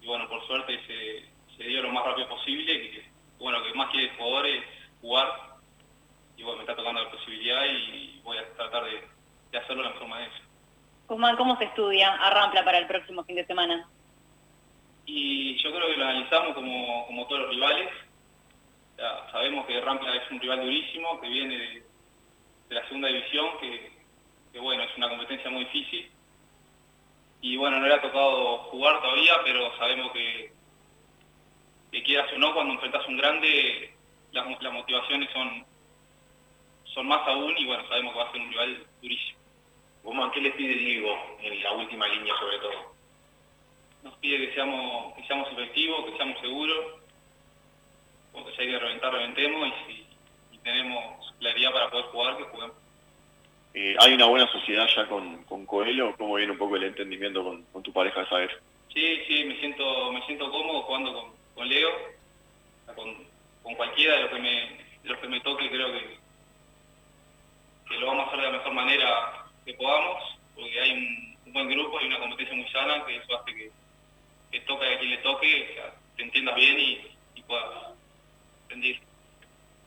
y bueno, por suerte se, se dio lo más rápido posible, que bueno, que más quiere el jugador es jugar y bueno, me está tocando la posibilidad y voy a tratar de, de hacerlo de la mejor manera. Guzmán, ¿cómo se estudia a Rampla para el próximo fin de semana? Y yo creo que lo analizamos como, como todos los rivales. Sabemos que Rampla es un rival durísimo, que viene de, de la segunda división, que, que bueno, es una competencia muy difícil. Y bueno, no le ha tocado jugar todavía, pero sabemos que, que quieras o no, cuando enfrentas un grande, las, las motivaciones son, son más aún y bueno, sabemos que va a ser un rival durísimo. Guzmán, ¿qué les pide Diego en la última línea sobre todo? Nos pide que seamos, que seamos efectivos, que seamos seguros, porque si hay que reventar, reventemos y si y tenemos claridad para poder jugar, que juguemos. Eh, ¿Hay una buena sociedad ya con, con Coelho? ¿Cómo viene un poco el entendimiento con, con tu pareja de saber? Sí, sí, me siento, me siento cómodo jugando con, con Leo, con, con cualquiera de los que me, de los que me toque, creo que, que lo vamos a hacer de la mejor manera que podamos, porque hay un, un buen grupo y una competencia muy sana, que eso hace que, que toque a quien le toque, o sea, te entiendas bien y, y puedas rendir.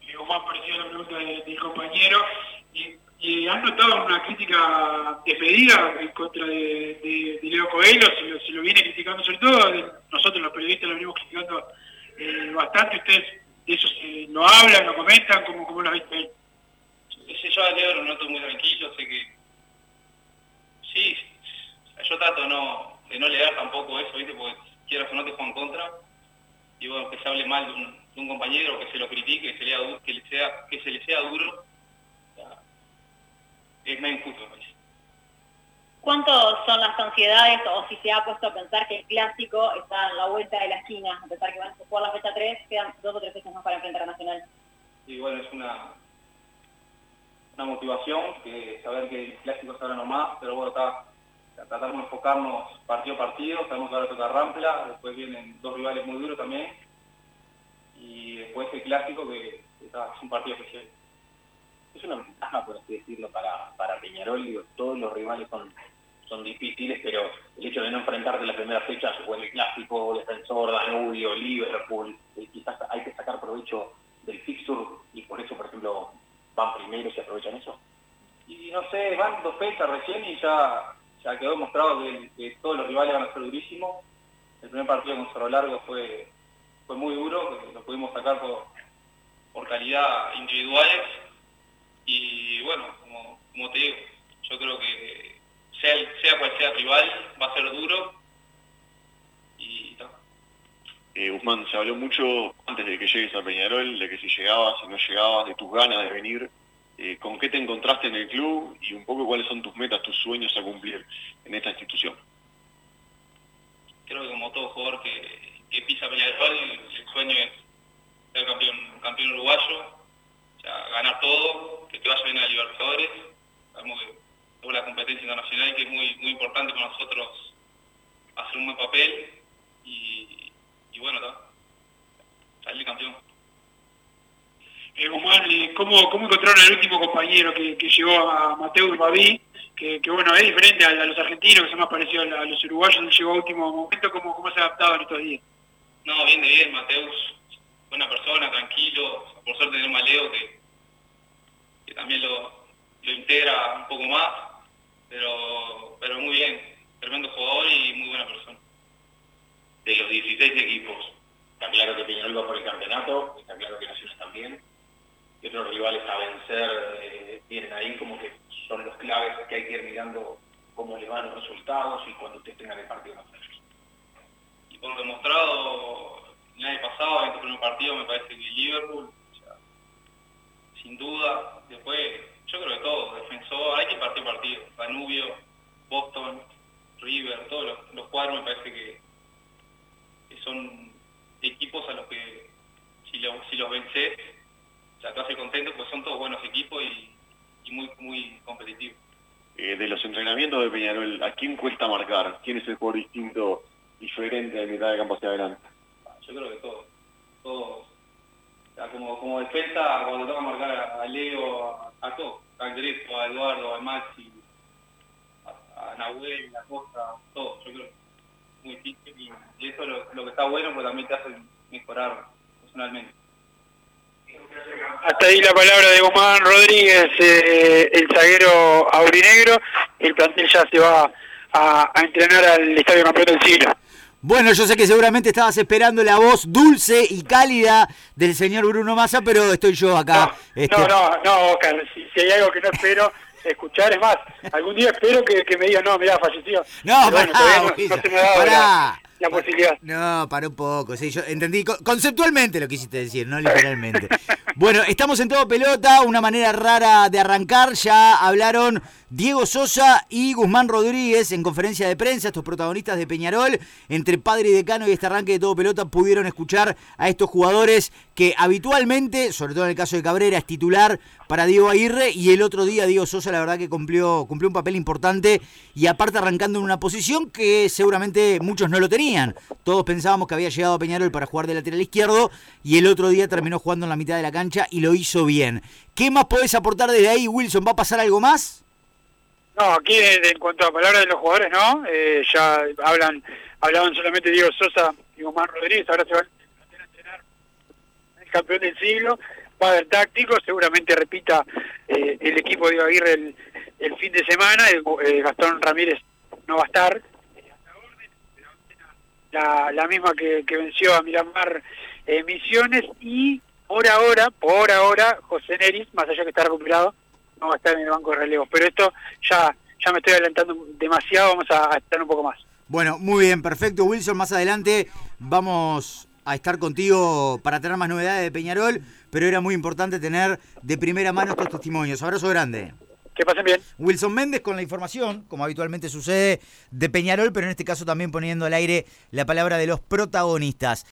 Y Guzmán pareció la pregunta de- del compañero. Y, y han notado una crítica despedida en contra de, de- de Leo Coelho, se lo, se lo viene criticando sobre todo, de- nosotros los periodistas lo venimos criticando eh, bastante, ustedes de eso se, lo hablan, lo comentan, como, como lo viste ese yo a Leo lo noto muy tranquilo, sé que sí, yo trato no, de no leer tampoco eso, ¿viste? Porque quieras o no te juegan contra. Y bueno, que se hable mal de un, de un compañero, que se lo critique, que se, lea du- que, le sea, que se le sea duro, es medio injusto, me parece. ¿Cuántos son las ansiedades o si se ha puesto a pensar que el clásico está a la vuelta de la esquina? A pesar que van a jugar la fecha 3, quedan dos o tres fechas más para enfrentar a Nacional. Y bueno, es una, una motivación, que saber que el clásico es ahora nomás, pero bueno, está, tratamos de enfocarnos partido a partido, sabemos que ahora toca Rampla, después vienen dos rivales muy duros también, y después el clásico que, es un partido especial. Es una ventaja, por así decirlo, para, para Peñarol. Todos los rivales son, son difíciles, pero el hecho de no enfrentarte en la primera fecha, o en el clásico, Defensor, Danubio, Liverpool, eh, quizás hay que sacar provecho del fixture y por eso, por ejemplo, van primero y se aprovechan eso. Y no sé, van dos fechas recién y ya, ya quedó demostrado que, todos los rivales van a ser durísimos. El primer partido con Cerro Largo fue, fue muy duro, lo pudimos sacar por, calidad individuales. Y bueno, como, te digo, yo creo que sea, cual sea rival, va a ser duro. Y. Eh, Guzmán, se habló mucho antes de que llegues a Peñarol, de que si llegabas, si no llegabas, de tus ganas de venir. Eh, ¿Con qué te encontraste en el club y un poco cuáles son tus metas, tus sueños a cumplir en esta institución? creo que como todo jugador que, que pisa Peñarol, el sueño es ser campeón, campeón uruguayo, o sea, ganar todo, que te vaya bien a Libertadores, sabemos que es una competencia internacional que es muy, muy importante para nosotros hacer un buen papel y, y bueno, ta, salir campeón. Eh, eh, ¿cómo, ¿cómo encontraron al último compañero que, que llegó a Mateo Babi? Que, que bueno, es diferente a, a los argentinos, que son más parecidos a, los uruguayos, él llegó a último momento, ¿cómo, cómo se ha adaptado en estos días? No, bien de bien, Mateus, buena persona, tranquilo, por suerte tenemos a Leo que, que también lo, lo integra un poco más, pero, pero muy bien, tremendo jugador y muy buena persona. De los 16 equipos, está claro que Peñarol va por el campeonato, está claro que Nacional también. Y otros rivales a vencer eh, tienen ahí como que son los claves que hay que ir mirando cómo le van los resultados y cuando ustedes tengan el partido más cerca. Y por lo demostrado el año pasado, en este primer partido, me parece que Liverpool, o sea, sin duda, después, yo creo que todo, defensor, hay que partir partido, Danubio, Boston, River, todos los, los cuadros me parece que son equipos a los que si, lo- si los vences, ya te hace contento, pues son todos buenos equipos y, y muy, muy competitivos. Eh, de los entrenamientos de Peñarol, ¿a quién cuesta marcar? ¿Quién es el jugador distinto, diferente de mitad de campo hacia adelante? Yo creo que todos, todos. O sea, como, como defensa, cuando toca marcar a, Leo, a, a todos, a Andrés, a Eduardo, a Maxi, a, a Nahuel, a Costa, todos, yo creo muy difícil y, lo, que está bueno, porque también te hace mejorar personalmente. Hasta ahí la palabra de Guzmán Rodríguez, eh, el zaguero aurinegro. El plantel ya se va a, a entrenar al Estadio Campeón del Siglo. Bueno, yo sé que seguramente estabas esperando la voz dulce y cálida del señor Bruno Massa, pero estoy yo acá. este, No, no, no, Oscar, si, si hay algo que no espero escuchar, es más, algún día espero que, que me digan, no, mirá, falleció. No, Pero bueno, pará, no, no se me ha dado pará. La, posibilidad. No, para un poco, sí, yo entendí co- conceptualmente lo quisiste decir, no literalmente. bueno, estamos en todo pelota, una manera rara de arrancar, ya hablaron Diego Sosa y Guzmán Rodríguez en conferencia de prensa, estos protagonistas de Peñarol, entre padre y decano y este arranque de todo pelota pudieron escuchar a estos jugadores que habitualmente, sobre todo en el caso de Cabrera, es titular para Diego Aguirre y el otro día Diego Sosa la verdad que cumplió, cumplió un papel importante y aparte arrancando en una posición que seguramente muchos no lo tenían. Todos pensábamos que había llegado a Peñarol para jugar de lateral izquierdo y el otro día terminó jugando en la mitad de la cancha y lo hizo bien. ¿Qué más podés aportar desde ahí, Wilson? ¿Va a pasar algo más? No, aquí en, cuanto a palabras de los jugadores, ¿no? Eh, ya hablan, hablaban solamente Diego Sosa y Guzmán Rodríguez, ahora se van a entrenar el campeón del siglo, va a haber táctico, seguramente repita eh, el equipo de Aguirre el, el fin de semana, el, eh, Gastón Ramírez no va a estar, la, la misma que, que venció a Miramar eh, Misiones y por ahora, por ahora, José Neris, más allá que está recuperado, no va a estar en el banco de relevos. Pero esto ya, ya me estoy adelantando demasiado, vamos a, a estar un poco más. Bueno, muy bien, perfecto, Wilson. Más adelante vamos a estar contigo para tener más novedades de Peñarol, pero era muy importante tener de primera mano estos testimonios. Abrazo grande. Que pasen bien. Wilson Méndez con la información, como habitualmente sucede, de Peñarol, pero en este caso también poniendo al aire la palabra de los protagonistas.